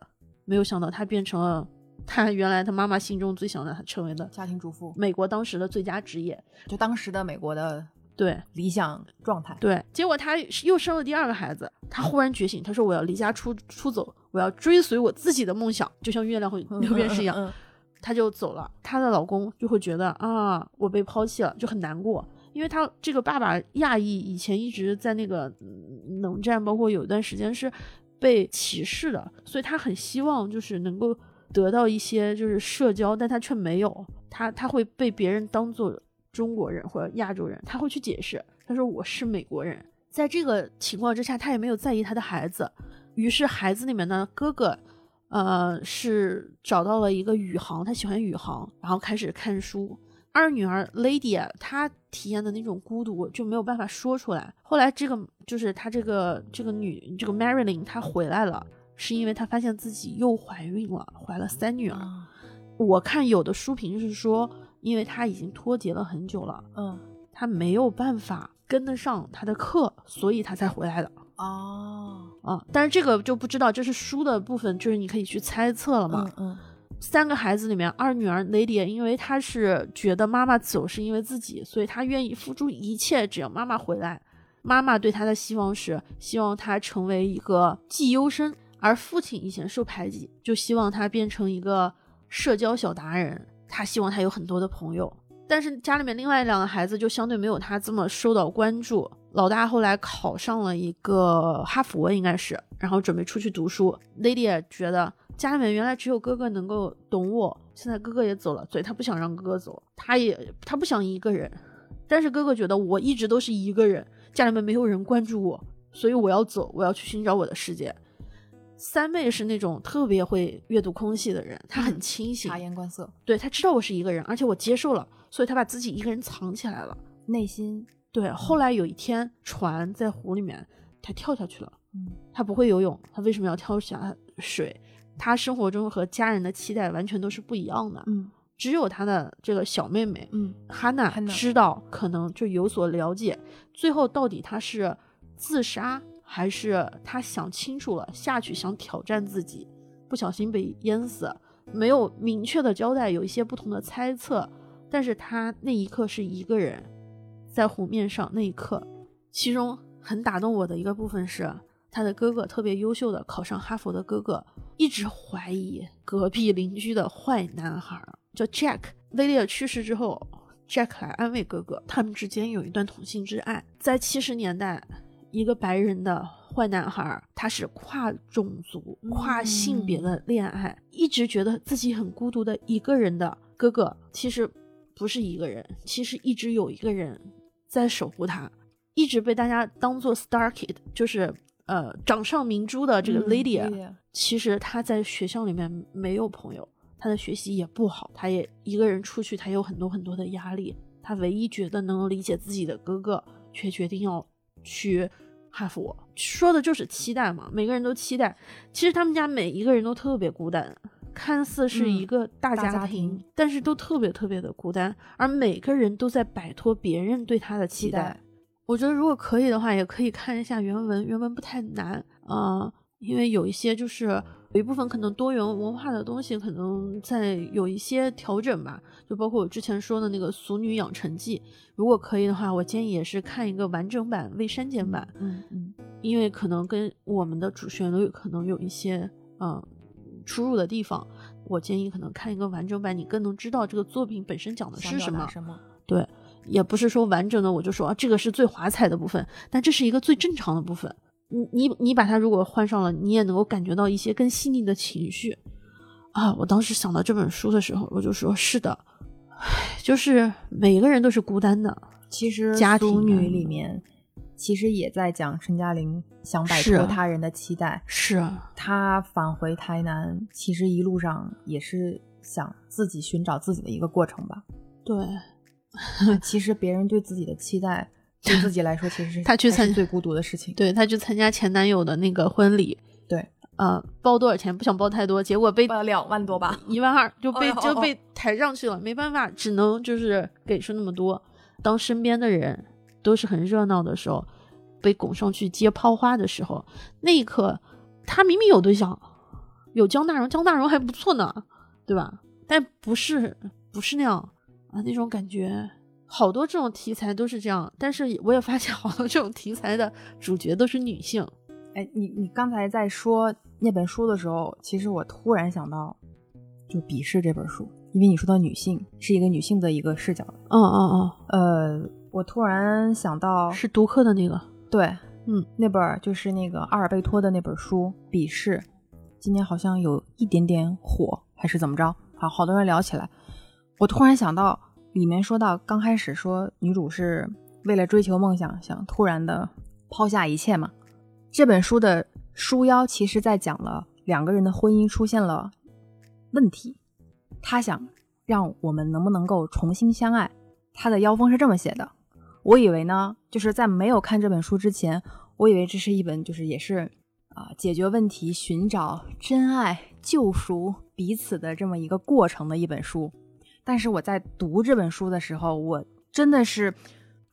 [SPEAKER 2] 没有想到他变成了。他原来他妈妈心中最想让，他成为的
[SPEAKER 3] 家庭主妇，
[SPEAKER 2] 美国当时的最佳职业，
[SPEAKER 3] 就当时的美国的
[SPEAKER 2] 对
[SPEAKER 3] 理想状态。
[SPEAKER 2] 对，结果他又生了第二个孩子，他忽然觉醒，他说我要离家出出走，我要追随我自己的梦想，就像月亮会六便士一样，她就走了。她的老公就会觉得啊，我被抛弃了，就很难过，因为他这个爸爸亚裔，以前一直在那个冷战，包括有一段时间是。被歧视的，所以他很希望就是能够得到一些就是社交，但他却没有，他他会被别人当做中国人或者亚洲人，他会去解释，他说我是美国人。在这个情况之下，他也没有在意他的孩子，于是孩子里面呢哥哥，呃，是找到了一个宇航，他喜欢宇航，然后开始看书。二女儿 Lady 啊，她体验的那种孤独就没有办法说出来。后来这个就是她这个这个女这个 Marilyn 她回来了，是因为她发现自己又怀孕了，怀了三女儿。我看有的书评是说，因为她已经脱节了很久了，
[SPEAKER 3] 嗯，
[SPEAKER 2] 她没有办法跟得上她的课，所以她才回来的。
[SPEAKER 3] 哦，
[SPEAKER 2] 啊，但是这个就不知道，这是书的部分，就是你可以去猜测了嘛。
[SPEAKER 3] 嗯嗯
[SPEAKER 2] 三个孩子里面，二女儿 Lady，因为她是觉得妈妈走是因为自己，所以她愿意付出一切，只要妈妈回来。妈妈对她的希望是希望她成为一个绩优生，而父亲以前受排挤，就希望她变成一个社交小达人。他希望他有很多的朋友，但是家里面另外两个孩子就相对没有他这么受到关注。老大后来考上了一个哈佛，应该是，然后准备出去读书。Lady 觉得家里面原来只有哥哥能够懂我，现在哥哥也走了，所以他不想让哥哥走，他也他不想一个人。但是哥哥觉得我一直都是一个人，家里面没有人关注我，所以我要走，我要去寻找我的世界。三妹是那种特别会阅读空气的人，她很清醒，
[SPEAKER 3] 察言观色，
[SPEAKER 2] 对她知道我是一个人，而且我接受了，所以她把自己一个人藏起来了。
[SPEAKER 3] 内心，
[SPEAKER 2] 对，后来有一天船在湖里面，她跳下去了。
[SPEAKER 3] 嗯
[SPEAKER 2] 她不会游泳，她为什么要跳下水？她生活中和家人的期待完全都是不一样的。
[SPEAKER 3] 嗯
[SPEAKER 2] 只有他的这个小妹妹
[SPEAKER 3] 嗯
[SPEAKER 2] 哈娜知道，可能就有所了解。最后到底他是自杀，还是他想清楚了下去想挑战自己，不小心被淹死？没有明确的交代，有一些不同的猜测。但是他那一刻是一个人在湖面上，那一刻，其中很打动我的一个部分是。她的哥哥特别优秀的考上哈佛的哥哥，一直怀疑隔壁邻居的坏男孩儿叫 Jack。威利尔去世之后，Jack 来安慰哥哥，他们之间有一段同性之爱。在七十年代，一个白人的坏男孩儿，他是跨种族、跨性别的恋爱，一直觉得自己很孤独的一个人的哥哥，其实不是一个人，其实一直有一个人在守护他，一直被大家当做 Star Kid，就是呃掌上明珠的这个 Lady，、其实她在学校里面没有朋友，她的学习也不好，她也一个人出去，她有很多很多的压力。她唯一觉得能够理解自己的哥哥，却决定要去哈佛，说的就是期待嘛，每个人都期待。其实他们家每一个人都特别孤单，看似是一个大
[SPEAKER 3] 大家
[SPEAKER 2] 庭但是都特别特别的孤单，而每个人都在摆脱别人对他的期待。我觉得如果可以的话，也可以看一下原文，原文不太难啊、呃因为有一些就是有一部分可能多元文化的东西，可能在有一些调整吧，就包括我之前说的那个《俗女养成记》，如果可以的话，我建议也是看一个完整版未删减版，
[SPEAKER 3] 嗯嗯
[SPEAKER 2] 因为可能跟我们的主旋律可能有一些嗯出入的地方，我建议可能看一个完整版，你更能知道这个作品本身讲的是什么。
[SPEAKER 3] 什么？
[SPEAKER 2] 对，也不是说完整的我就说啊，这个是最华彩的部分，但这是一个最正常的部分。你你你把它如果换上了，你也能够感觉到一些更细腻的情绪啊。我当时想到这本书的时候，我就说是的，就是每个人都是孤单的，
[SPEAKER 3] 其实
[SPEAKER 2] 家庭
[SPEAKER 3] 俗女
[SPEAKER 2] 啊
[SPEAKER 3] 里面，其实也在讲陈嘉玲想摆脱他人的期待。
[SPEAKER 2] 是
[SPEAKER 3] 她返回台南，其实一路上也是想自己寻找自己的一个过程吧。
[SPEAKER 2] 对，
[SPEAKER 3] 其实别人对自己的期待，对自己来说其实是
[SPEAKER 2] 她去参
[SPEAKER 3] 最孤独的事情。
[SPEAKER 2] 对，他去参加前男友的那个婚礼，
[SPEAKER 3] 对，
[SPEAKER 2] 呃，包多少钱？不想包太多，结果被
[SPEAKER 3] 了两万多吧。
[SPEAKER 2] 一万二就 被
[SPEAKER 3] 哎
[SPEAKER 2] 就被抬上去了，没办法，只能就是给出那么多。当身边的人都是很热闹的时候，被拱上去接抛花的时候，那一刻，他明明有对象，有江大荣，江大荣还不错呢，对吧？但不是不是那样啊，那种感觉。好多这种题材都是这样，但是我也发现好多这种题材的主角都是女性。
[SPEAKER 3] 哎，你你刚才在说那本书的时候，其实我突然想到，就《鄙视》这本书，因为你说到女性是一个女性的一个视角，
[SPEAKER 2] 嗯嗯嗯
[SPEAKER 3] 呃，我突然想到
[SPEAKER 2] 嗯，，是读客的那个。
[SPEAKER 3] 对
[SPEAKER 2] 嗯，
[SPEAKER 3] 那本就是那个阿尔贝托的那本书《鄙视》，今年好像有一点点火，还是怎么着？好，好多人聊起来。我突然想到，里面说到刚开始说女主是为了追求梦想，想突然的抛下一切嘛。这本书的书腰其实在讲了两个人的婚姻出现了问题，他想让我们能不能够重新相爱。他的腰封是这么写的。我以为呢，就是在没有看这本书之前，我以为这是一本就是也是啊解决问题、寻找真爱、救赎彼此的这么一个过程的一本书。但是我在读这本书的时候，我真的是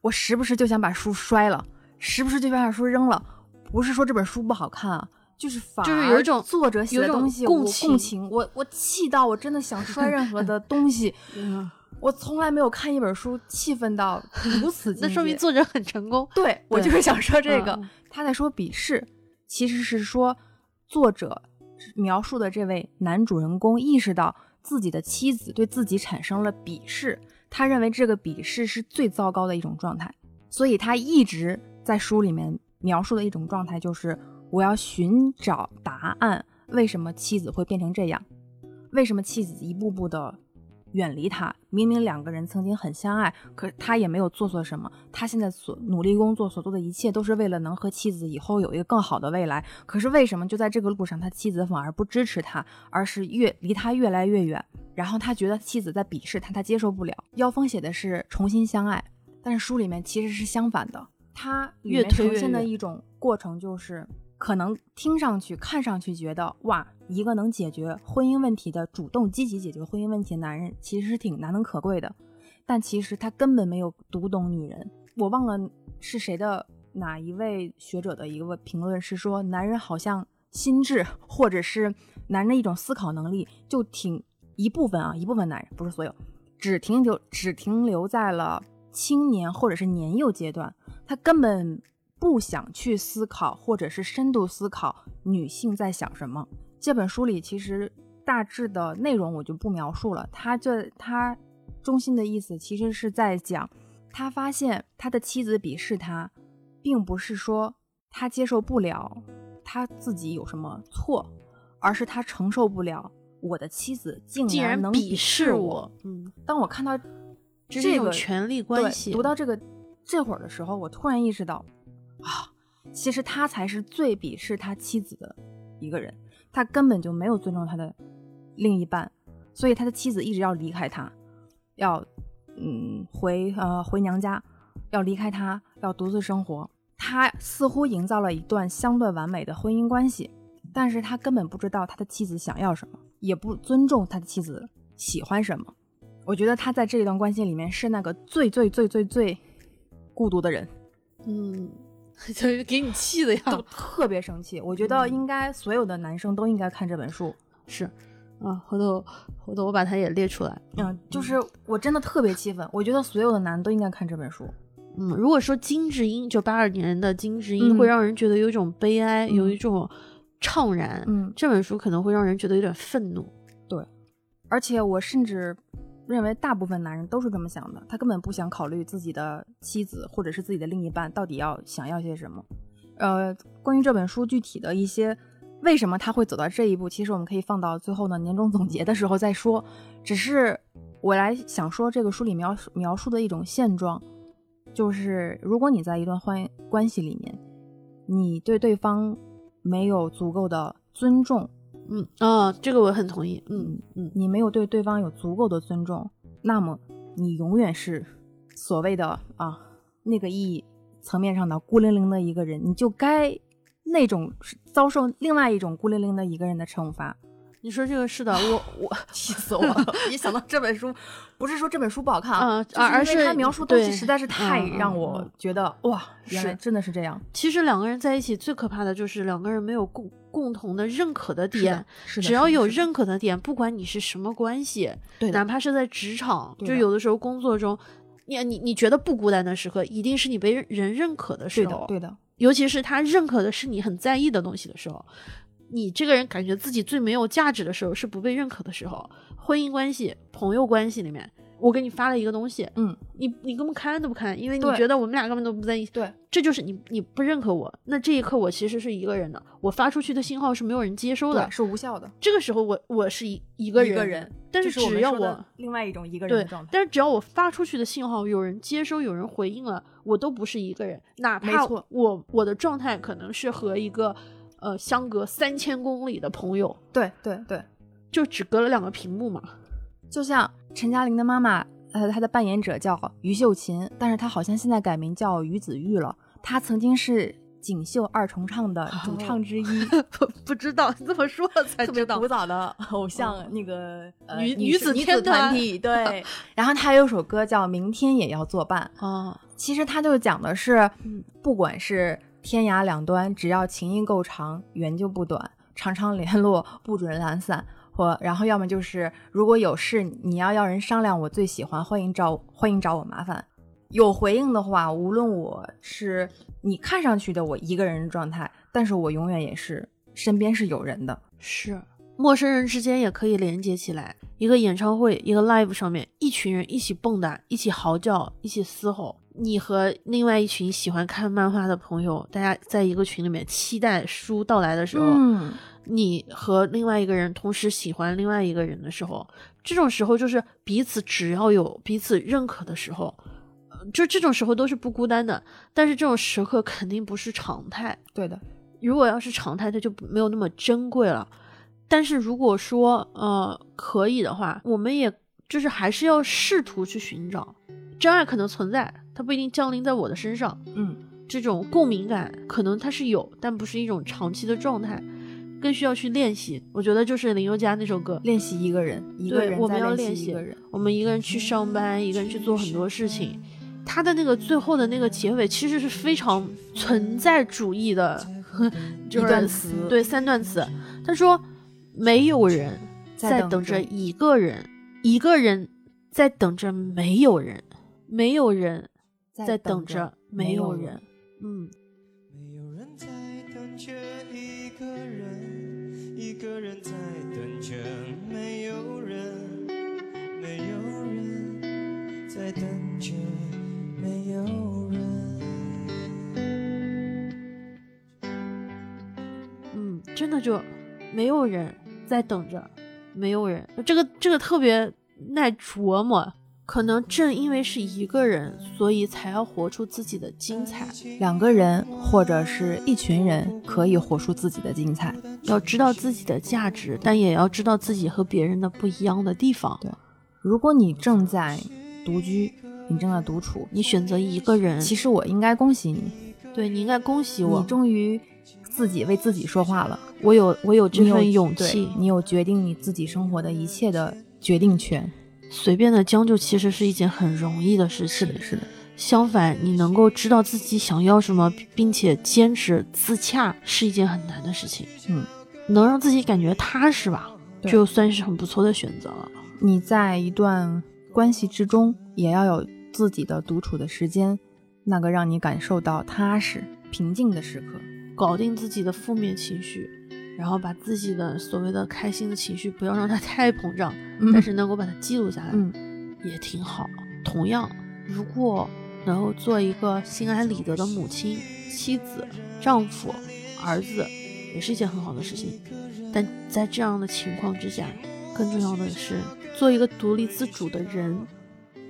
[SPEAKER 3] 我时不时就想把书摔了，时不时就想把书扔了。不是说这本书不好看啊，就是反
[SPEAKER 2] 就是有一种
[SPEAKER 3] 作者写的东西
[SPEAKER 2] 共情
[SPEAKER 3] 共情，我我气到我真的想摔任何的 东西。
[SPEAKER 2] 嗯，
[SPEAKER 3] 我从来没有看一本书气愤到如此境界。
[SPEAKER 2] 那说明作者很成功。
[SPEAKER 3] 对 我就是想说这个，
[SPEAKER 2] 嗯
[SPEAKER 3] 他在说鄙视，其实是说作者描述的这位男主人公意识到自己的妻子对自己产生了鄙视，他认为这个鄙视是最糟糕的一种状态，所以他一直在书里面描述的一种状态就是我要寻找答案，为什么妻子会变成这样？为什么妻子一步步的远离他？明明两个人曾经很相爱，可他也没有做错什么。他现在所努力工作所做的一切，都是为了能和妻子以后有一个更好的未来。可是为什么就在这个路上，他妻子反而不支持他，而是越离他越来越远？然后他觉得妻子在鄙视他，他接受不了。妖风写的是重新相爱，但是书里面其实是相反的，他
[SPEAKER 2] 越
[SPEAKER 3] 呈现的一种过程就是。可能听上去、看上去觉得哇，一个能解决婚姻问题的、主动积极解决婚姻问题的男人，其实是挺难能可贵的。但其实他根本没有读懂女人。我忘了是谁的哪一位学者的一个评论是说，男人好像心智或者是男人的一种思考能力，就挺一部分啊，一部分男人不是所有，只停留只停留在了青年或者是年幼阶段，他根本不想去思考或者是深度思考女性在想什么。这本书里其实大致的内容我就不描述了，他这他中心的意思其实是在讲，他发现他的妻子鄙视他，并不是说他接受不了他自己有什么错，而是他承受不了我的妻子竟
[SPEAKER 2] 竟然
[SPEAKER 3] 能
[SPEAKER 2] 鄙视
[SPEAKER 3] 我
[SPEAKER 2] 我。，嗯，
[SPEAKER 3] 当我看到
[SPEAKER 2] 这种权力关系。
[SPEAKER 3] 读到这个这会儿的时候，我突然意识到，啊，其实他才是最鄙视他妻子的一个人，他根本就没有尊重他的另一半，所以他的妻子一直要离开他，要嗯回呃回娘家，要离开他，要独自生活。他似乎营造了一段相对完美的婚姻关系，但是他根本不知道他的妻子想要什么，也不尊重他的妻子喜欢什么。我觉得他在这一段关系里面是那个最最最最最孤独的人，
[SPEAKER 2] 嗯，就是给你气的呀。
[SPEAKER 3] 都特别生气。我觉得应该所有的男生都应该看这本书。
[SPEAKER 2] 是，啊，回头回头我把它也列出来。
[SPEAKER 3] 嗯，就是我真的特别气愤。我觉得所有的男都应该看这本书。
[SPEAKER 2] 嗯，如果说金智英就八二年的金智英
[SPEAKER 3] 嗯
[SPEAKER 2] 会让人觉得有一种悲哀，有
[SPEAKER 3] 嗯
[SPEAKER 2] 一种怅然。
[SPEAKER 3] 嗯，
[SPEAKER 2] 这本书可能会让人觉得有点愤怒。
[SPEAKER 3] 对而且我甚至认为大部分男人都是这么想的，他根本不想考虑自己的妻子或者是自己的另一半到底要想要些什么。呃，关于这本书具体的一些为什么他会走到这一步，其实我们可以放到最后呢年终总结的时候再说。只是我来想说，这个书里描描述的一种现状，就是如果你在一段欢关系里面，你对对方没有足够的尊重，
[SPEAKER 2] 嗯啊，这个我很同意。嗯嗯，
[SPEAKER 3] 你没有对对方有足够的尊重，那么你永远是所谓的啊那个意义层面上的孤零零的一个人，你就该那种遭受另外一种孤零零的一个人的惩罚。
[SPEAKER 2] 你说这个是的，我我
[SPEAKER 3] 气死我了！一想到这本书，不是说这本书不好看
[SPEAKER 2] 啊而是
[SPEAKER 3] 他描述东西实在是太让我
[SPEAKER 2] 嗯
[SPEAKER 3] 觉得哇，原来
[SPEAKER 2] 是
[SPEAKER 3] 真的是这样。
[SPEAKER 2] 其实两个人在一起最可怕的就是两个人没有共共同的认可的点。
[SPEAKER 3] 是的，
[SPEAKER 2] 只要有认可的点，不管你是什么关系，
[SPEAKER 3] 对
[SPEAKER 2] 哪怕是在职场，就有的时候工作中，你你你觉得不孤单的时刻，一定是你被人认可的时候。
[SPEAKER 3] 对的，对的，
[SPEAKER 2] 尤其是他认可的是你很在意的东西的时候，你这个人感觉自己最没有价值的时候，是不被认可的时候。婚姻关系、朋友关系里面，我给你发了一个东西，
[SPEAKER 3] 嗯，
[SPEAKER 2] 你你根本看都不看，因为你觉得我们俩根本都不在一起。
[SPEAKER 3] 对，
[SPEAKER 2] 这就是你你不认可我。那这一刻我其实是一个人的，我发出去的信号是没有人接收的，。
[SPEAKER 3] 是无效的。
[SPEAKER 2] 这个时候我我是一一个人，
[SPEAKER 3] 一个人，
[SPEAKER 2] 但
[SPEAKER 3] 是
[SPEAKER 2] 只要我
[SPEAKER 3] 另外一种一个人的状态，
[SPEAKER 2] 但是只要我发出去的信号有人接收，有人回应了，我都不是一个人，哪怕
[SPEAKER 3] 错
[SPEAKER 2] 我我的状态可能是和一个呃相隔三千公里的朋友，
[SPEAKER 3] 对对对，
[SPEAKER 2] 就只隔了两个屏幕嘛。
[SPEAKER 3] 就像陈嘉玲的妈妈，呃，她的扮演者叫于秀琴，但是她好像现在改名叫于子玉了。她曾经是锦绣二重唱的主唱之一，
[SPEAKER 2] 不不知道，这么说了 才知道
[SPEAKER 3] 古。早的 偶像那个呃
[SPEAKER 2] 女女子
[SPEAKER 3] 女子团体，对。然后她有首歌叫《明天也要作伴》，
[SPEAKER 2] 哦，
[SPEAKER 3] 其实它就讲的是
[SPEAKER 2] 嗯，
[SPEAKER 3] 不管是天涯两端，只要情谊够长，缘就不短，常常联络，不准懒散。或然后要么就是如果有事你要要人商量，我最喜欢，欢迎找欢迎找我麻烦。有回应的话，无论我是你看上去的我一个人的状态，但是我永远也是身边是有人的。
[SPEAKER 2] 是陌生人之间也可以连接起来。一个演唱会，一个 live 上面，一群人一起蹦跶，一起嚎叫，一起嘶吼。你和另外一群喜欢看漫画的朋友，大家在一个群里面期待书到来的时候，
[SPEAKER 3] 嗯，
[SPEAKER 2] 你和另外一个人同时喜欢另外一个人的时候，这种时候就是彼此只要有彼此认可的时候，呃就这种时候都是不孤单的。但是这种时刻肯定不是常态。
[SPEAKER 3] 对的，
[SPEAKER 2] 如果要是常态，它就没有那么珍贵了。但是如果说呃可以的话，我们也就是还是要试图去寻找真爱，可能存在，它不一定降临在我的身上。
[SPEAKER 3] 嗯，
[SPEAKER 2] 这种共鸣感可能它是有，但不是一种长期的状态，更需要去练习。我觉得就是林宥嘉那首歌，
[SPEAKER 3] 练习一个人，一个人我
[SPEAKER 2] 们要练习
[SPEAKER 3] 一个人。
[SPEAKER 2] 我们一个人去上班，一个人去做很多事情。他的那个最后的那个结尾，其实是非常存在主义的，就是
[SPEAKER 3] 一段词
[SPEAKER 2] 对三段词。他说：“没有人
[SPEAKER 3] 在等
[SPEAKER 2] 着一个人，一个人在等着没有人，没有人在等着没有人。”嗯，
[SPEAKER 1] 没有人在等着一个人，一个人在等着没有人，没有人在等着没有人。
[SPEAKER 2] 嗯，真的就没有人在等着，没有人，这个这个特别耐琢磨。可能正因为是一个人，所以才要活出自己的精彩。
[SPEAKER 3] 两个人或者是一群人可以活出自己的精彩。
[SPEAKER 2] 要知道自己的价值，但也要知道自己和别人的不一样的地方。
[SPEAKER 3] 如果你正在独居，你正在独处，
[SPEAKER 2] 你选择一个人，
[SPEAKER 3] 其实我应该恭喜你，
[SPEAKER 2] 对你应该恭喜我
[SPEAKER 3] 你，终于自己为自己说话了。
[SPEAKER 2] 我有我有这份勇
[SPEAKER 3] 对
[SPEAKER 2] 气。
[SPEAKER 3] 你有决定你自己生活的一切的决定权。
[SPEAKER 2] 随便的将就其实是一件很容易的事情。
[SPEAKER 3] 是的，是的
[SPEAKER 2] 相反，你能够知道自己想要什么，并且坚持自洽，是一件很难的事情。
[SPEAKER 3] 嗯，
[SPEAKER 2] 能让自己感觉踏实吧，就算是很不错的选择了。
[SPEAKER 3] 你在一段关系之中，也要有自己的独处的时间，那个让你感受到踏实、平静的时刻。
[SPEAKER 2] 搞定自己的负面情绪，然后把自己的所谓的开心的情绪不要让它 太膨胀，但是能够把它记录下来，
[SPEAKER 3] 嗯，
[SPEAKER 2] 也挺好。同样，如果能够做一个心安理得的母亲、妻子、丈夫、儿子，也是一件很好的事情。但在这样的情况之下，更重要的是做一个独立自主的人。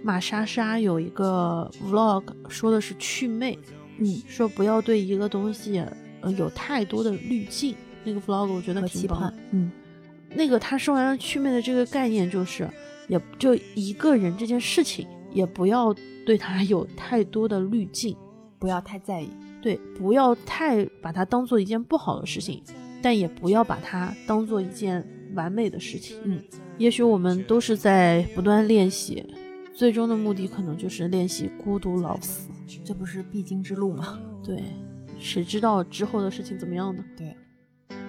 [SPEAKER 2] 马莎莎有一个 vlog 说的是祛魅，
[SPEAKER 3] 嗯，
[SPEAKER 2] 说不要对一个东西呃有太多的滤镜。那个 vlog 我觉得挺棒
[SPEAKER 3] 嗯，
[SPEAKER 2] 那个他说完了祛魅的这个概念，就是也就一个人这件事情，也不要对他 有太多的滤镜，
[SPEAKER 3] 不要太在意。
[SPEAKER 2] 对，不要太把它当做一件不好的事情，但也不要把它当做一件完美的事情。
[SPEAKER 3] 嗯，
[SPEAKER 2] 也许我们都是在不断练习，最终的目的可能就是练习孤独老死。
[SPEAKER 3] 这不是必经之路吗？
[SPEAKER 2] 对，谁知道之后的事情怎么样呢？
[SPEAKER 3] 对，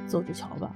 [SPEAKER 2] 走着瞧吧。